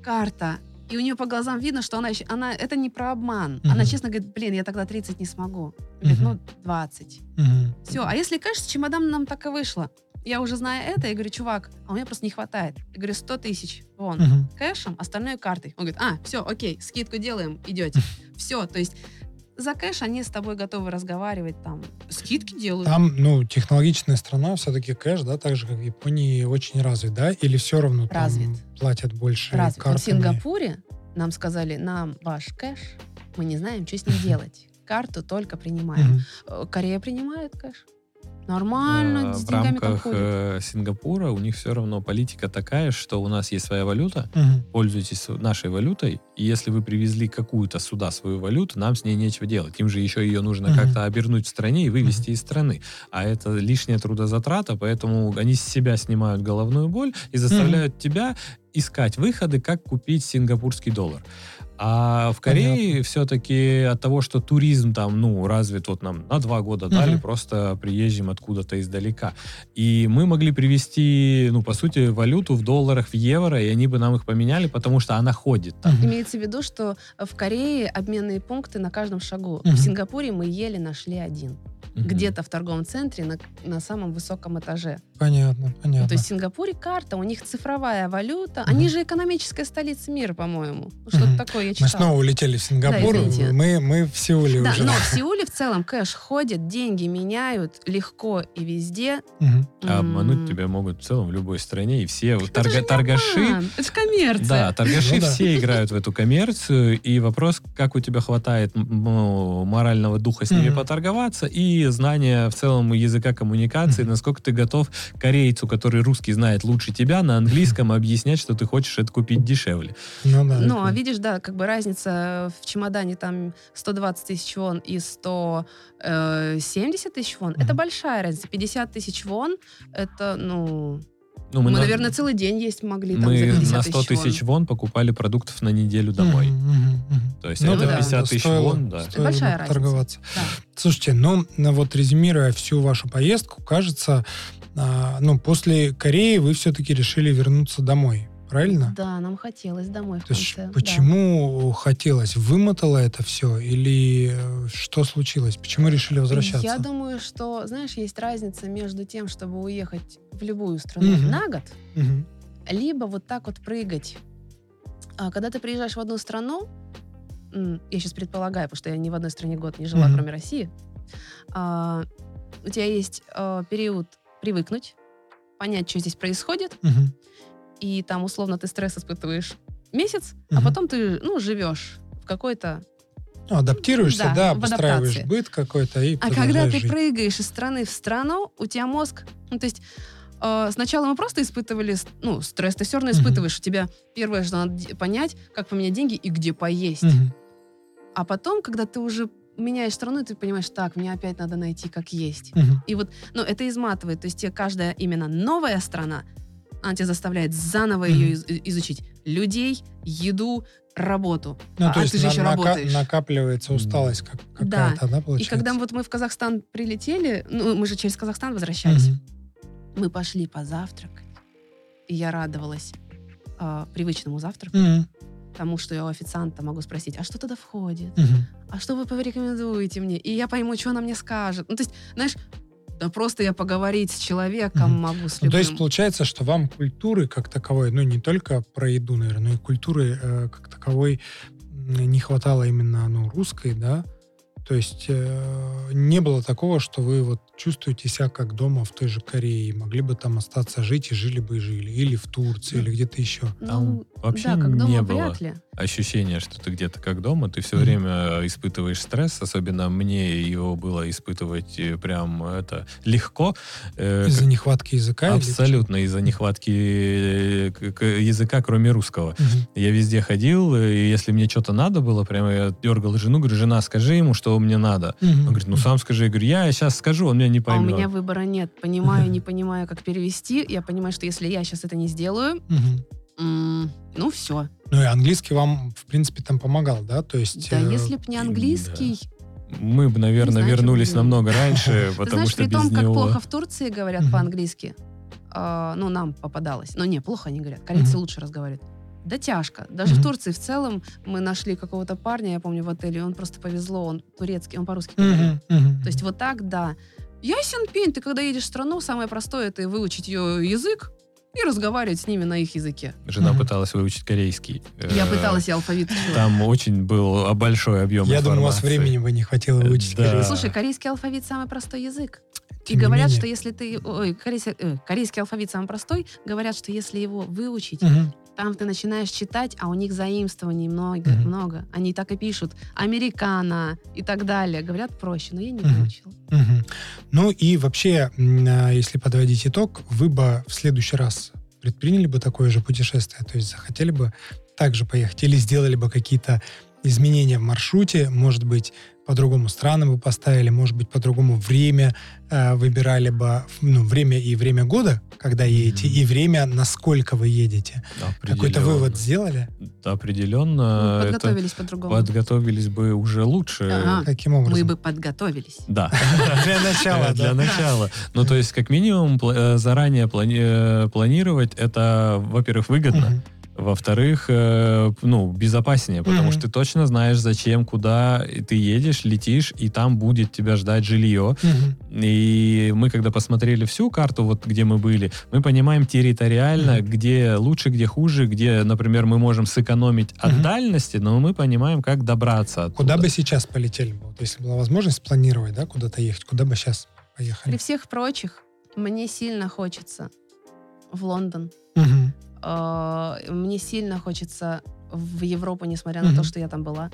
«А, карта. И у нее по глазам видно, что она еще, она, это не про обман. Она Мгм. честно говорит, блин, я тогда 30 не смогу. Говорит, Мгм. ну, 20. Мгм. Все, а если кэш с чемоданом нам так и вышло? Я уже знаю это, я говорю, чувак, а у меня просто не хватает. Я говорю, 100 тысяч, вон, Мгм. кэшем, остальное картой. Он говорит, а, все, окей, скидку делаем, идете. Все, то есть за кэш они с тобой готовы разговаривать, там, скидки делают. Там, ну, технологичная страна, все-таки кэш, да, так же, как в Японии, очень развит, да? Или все равно там Развит. платят больше Разве в картами? Сингапуре нам сказали, нам ваш кэш, мы не знаем, что с ним *laughs* делать. Карту только принимаем. Э, Корея принимает кэш. Нормально, Э, с в деньгами там рамках ходят. э, Сингапура у них все равно политика такая, что у нас есть своя валюта, Мгм. пользуйтесь нашей валютой, и если вы привезли какую-то сюда свою валюту, нам с ней нечего делать. Им же еще ее нужно Мгм. как-то обернуть в стране и вывести из страны. А это лишняя трудозатрата, поэтому они с себя снимают головную боль и заставляют тебя искать выходы, как купить сингапурский доллар. А в Корее все-таки от того, что туризм там, ну, развит вот нам на два года Мгм. дали просто приезжим откуда-то издалека. И мы могли привести, ну, по сути, валюту в долларах, в евро, и они бы нам их поменяли, потому что она ходит там. Имеется в виду, что в Корее обменные пункты на каждом шагу. Мгм. В Сингапуре мы еле нашли один. Мгм. Где-то в торговом центре на, на самом высоком этаже. Понятно, понятно. Ну, то есть в Сингапуре карта, у них цифровая валюта. Мгм. Они же экономическая столица мира, по-моему. Ну, Что-то Мгм. такое я Мы читала. снова улетели в Сингапур, Да, извините. мы, мы в Сеуле Да, уже. но в *laughs* Сеуле в целом кэш ходит, деньги меняют легко и везде. Мгм. А обмануть тебя могут в целом в любой стране, и все Это торга- же не торгаши... обман, Это же коммерция. Да, торгаши Ну да. все играют в эту коммерцию, и вопрос, как у тебя хватает ну, морального духа с ними Мгм. поторговаться, и знания в целом языка коммуникации, насколько ты готов корейцу, который русский знает лучше тебя, на английском объяснять, что ты хочешь это купить дешевле. Ну да. Ну, а это- видишь, да, как бы разница в чемодане там 120 тысяч вон и 170 тысяч вон, это Мгм. большая разница. 50 тысяч вон, это, ну... Ну, Мы, на- наверное, целый день есть могли там за мы 50 на 100 тысяч вон. вон покупали продуктов на неделю домой. Мгм, мгм. То есть Ну это да, 50 тысяч стоило- вон, да. стоило Большая разница. торговаться. Да. Слушайте, ну, ну вот резюмируя всю вашу поездку, кажется, а, ну, после Кореи вы все-таки решили вернуться домой. Правильно? Да, нам хотелось домой в То есть конце. да. почему хотелось? Вымотало это все? Или э, что случилось? Почему решили возвращаться? Я думаю, что, знаешь, есть разница между тем, чтобы уехать в любую страну Мгм. на год, Мгм. либо вот так вот прыгать. А когда ты приезжаешь в одну страну, я сейчас предполагаю, потому что я ни в одной стране год не жила, Мгм. кроме России, а, у тебя есть а, период привыкнуть, понять, что здесь происходит, Мгм. И там условно ты стресс испытываешь месяц, а Мгм. потом ты, ну, живешь в какой-то... Ну, адаптируешься, Да, да, обустраиваешь быт какой-то и А когда ты жить. прыгаешь из страны в страну, у тебя мозг... Ну, то есть э, сначала мы просто испытывали, ну, стресс, ты все равно испытываешь. У тебя первое, что надо понять, как поменять деньги и где поесть. Мгм. А потом, когда ты уже меняешь страну, ты понимаешь, так, мне опять надо найти, как есть. Мгм. И вот, ну, это изматывает. То есть тебе каждая именно новая страна, она тебя заставляет заново Мгм. ее из- изучить. Людей, еду, работу. Ну, а то есть ты же на- еще нака- работаешь. накапливается усталость как- какая-то, да, И получается? когда вот мы в Казахстан прилетели, ну, мы же через Казахстан возвращались, Мгм. мы пошли позавтракать. И я радовалась а, привычному завтраку, Мгм. тому, что я у официанта могу спросить, а что туда входит? Мгм. А что вы порекомендуете мне? И я пойму, что она мне скажет. Ну, то есть, знаешь, да просто я поговорить с человеком Мгм. могу, с Ну, то есть любым. получается, что вам культуры как таковой, ну не только про еду, наверное, но и культуры э, как таковой не хватало именно ну, русской, да? То есть э, не было такого, что вы вот чувствуете себя как дома в той же Корее, могли бы там остаться жить и жили бы и жили, или в Турции, или где-то еще. Там Ну, вообще да, как дома не было. вряд ли. ощущение, что ты где-то как дома, ты все Мгм. время испытываешь стресс, особенно мне его было испытывать э, прям это легко. Э, Из-за нехватки языка? Абсолютно из-за нехватки э, языка, кроме русского. Мгм. Я везде ходил, и если мне что-то надо было, прямо я дергал жену, говорю, жена, скажи ему, что мне надо. Мгм. Он говорит, ну сам скажи. Я говорю, я сейчас скажу, он меня не А у поймет. меня выбора нет. Понимаю, не *laughs* понимаю, как перевести. Я понимаю, что если я сейчас это не сделаю, ну все. Ну и английский вам, в принципе, там помогал, да? То есть... Да, э, если б не английский, Мы бы, наверное, знаю, вернулись бы намного раньше, Ты *laughs* потому знаешь, что при том, как него... плохо в Турции говорят по-английски, а, ну, нам попадалось. Но не, плохо они говорят. Корейцы лучше разговаривают. Да тяжко. Даже Мгм. в Турции в целом мы нашли какого-то парня, я помню, в отеле, он просто повезло, он турецкий, он по-русски говорит. То есть вот так, да. Ясен пень, ты когда едешь в страну, самое простое это выучить ее язык и разговаривать с ними на их языке. Жена Мгм. пыталась выучить корейский. Я Э, пыталась, я алфавит учила. Там очень был большой объем Я думаю, у вас времени бы не хватило выучить да. корейский. Слушай, корейский алфавит самый простой язык. И Тем говорят, менее. что если ты... Ой, корейский, э, корейский алфавит самый простой. Говорят, что если его выучить. Там ты начинаешь читать, а у них заимствований много, Мгм. много. Они так и пишут. Американо и так далее. Говорят проще, но я не выучила. Мгм. Ну и вообще, а, если подводить итог, вы бы в следующий раз предприняли бы такое же путешествие, то есть захотели бы также поехать или сделали бы какие-то изменения в маршруте, может быть, по-другому страны бы поставили, может быть, по-другому время э, выбирали бы, ну, время и время года, когда едете, Мгм. и время, насколько вы едете. Какой-то вывод сделали? Определенно. Мы это подготовились по-другому. подготовились бы уже лучше. Ага. Каким образом? Мы бы подготовились. Да. *laughs* Для начала, Э, Для да. начала. Ну, то есть, как минимум, э, заранее э, планировать это, во-первых, выгодно. Во-вторых, э, ну, безопаснее, потому Мгм. что ты точно знаешь, зачем, куда ты едешь, летишь, и там будет тебя ждать жилье. Мгм. И мы, когда посмотрели всю карту, вот где мы были, мы понимаем территориально, Мгм. где лучше, где хуже, где, например, мы можем сэкономить от Мгм. дальности, но мы понимаем, как добраться оттуда. Куда бы сейчас полетели бы? Вот если была возможность планировать, да, куда-то ехать, куда бы сейчас При поехали? всех прочих, мне сильно хочется в Лондон. Мгм. А, Мне сильно хочется в Европу, несмотря на то, что я там была.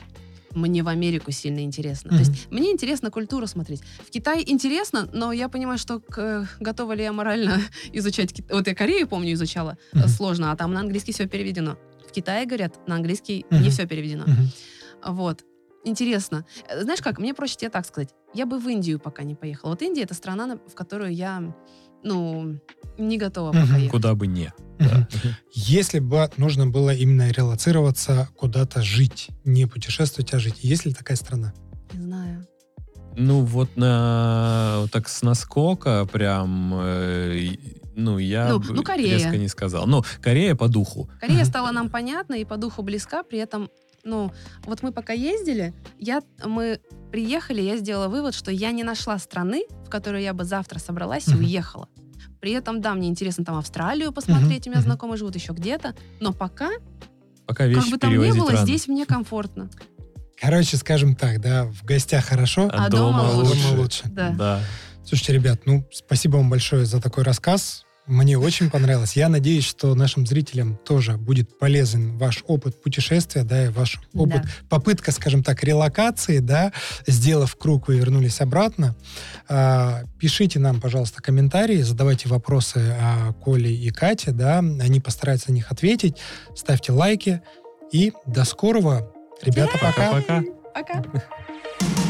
Мне в Америку сильно интересно. Мгм. То есть мне интересно культуру смотреть. В Китай интересно, но я понимаю, что к- готова ли я морально *laughs* изучать. Вот я Корею, помню, изучала. э, Мгм. Сложно, а там на английский все переведено. В Китае, говорят, на английский Мгм. не все переведено. Мгм. Вот. Интересно. Э, Знаешь как, мне проще тебе так сказать. Я бы в Индию пока не поехала. Вот Индия — это страна, на- в которую я, ну, не готова пока ехать. Куда бы не. Мгм. Если бы нужно было именно релацироваться, куда-то жить, не путешествовать, а жить, есть ли такая страна? Не знаю. Ну, вот на вот так с наскока прям, э, Ну, я Ну, бы ну, Корея. резко не сказал. Ну, Корея по духу. Корея стала нам понятна и по духу близка, при этом, ну, вот мы пока ездили, я, мы приехали, я сделала вывод, что я не нашла страны, в которую я бы завтра собралась и уехала. При этом, да, мне интересно там Австралию посмотреть, у меня знакомые живут еще где-то, но пока, Пока как вещи бы там ни было, рано. здесь мне комфортно. Короче, скажем так, да, в гостях хорошо, А дома лучше. дома лучше. Да. Да. Слушайте, ребят, ну, спасибо вам большое за такой рассказ. Мне очень понравилось. Я надеюсь, что нашим зрителям тоже будет полезен ваш опыт путешествия, да, и ваш опыт, Да. попытка, скажем так, релокации, да, сделав круг, вы вернулись обратно. А, пишите нам, пожалуйста, комментарии, задавайте вопросы о Коле и Кате, да, они постараются на них ответить. Ставьте лайки и до скорого. Ребята, пока. Пока-пока. Пока.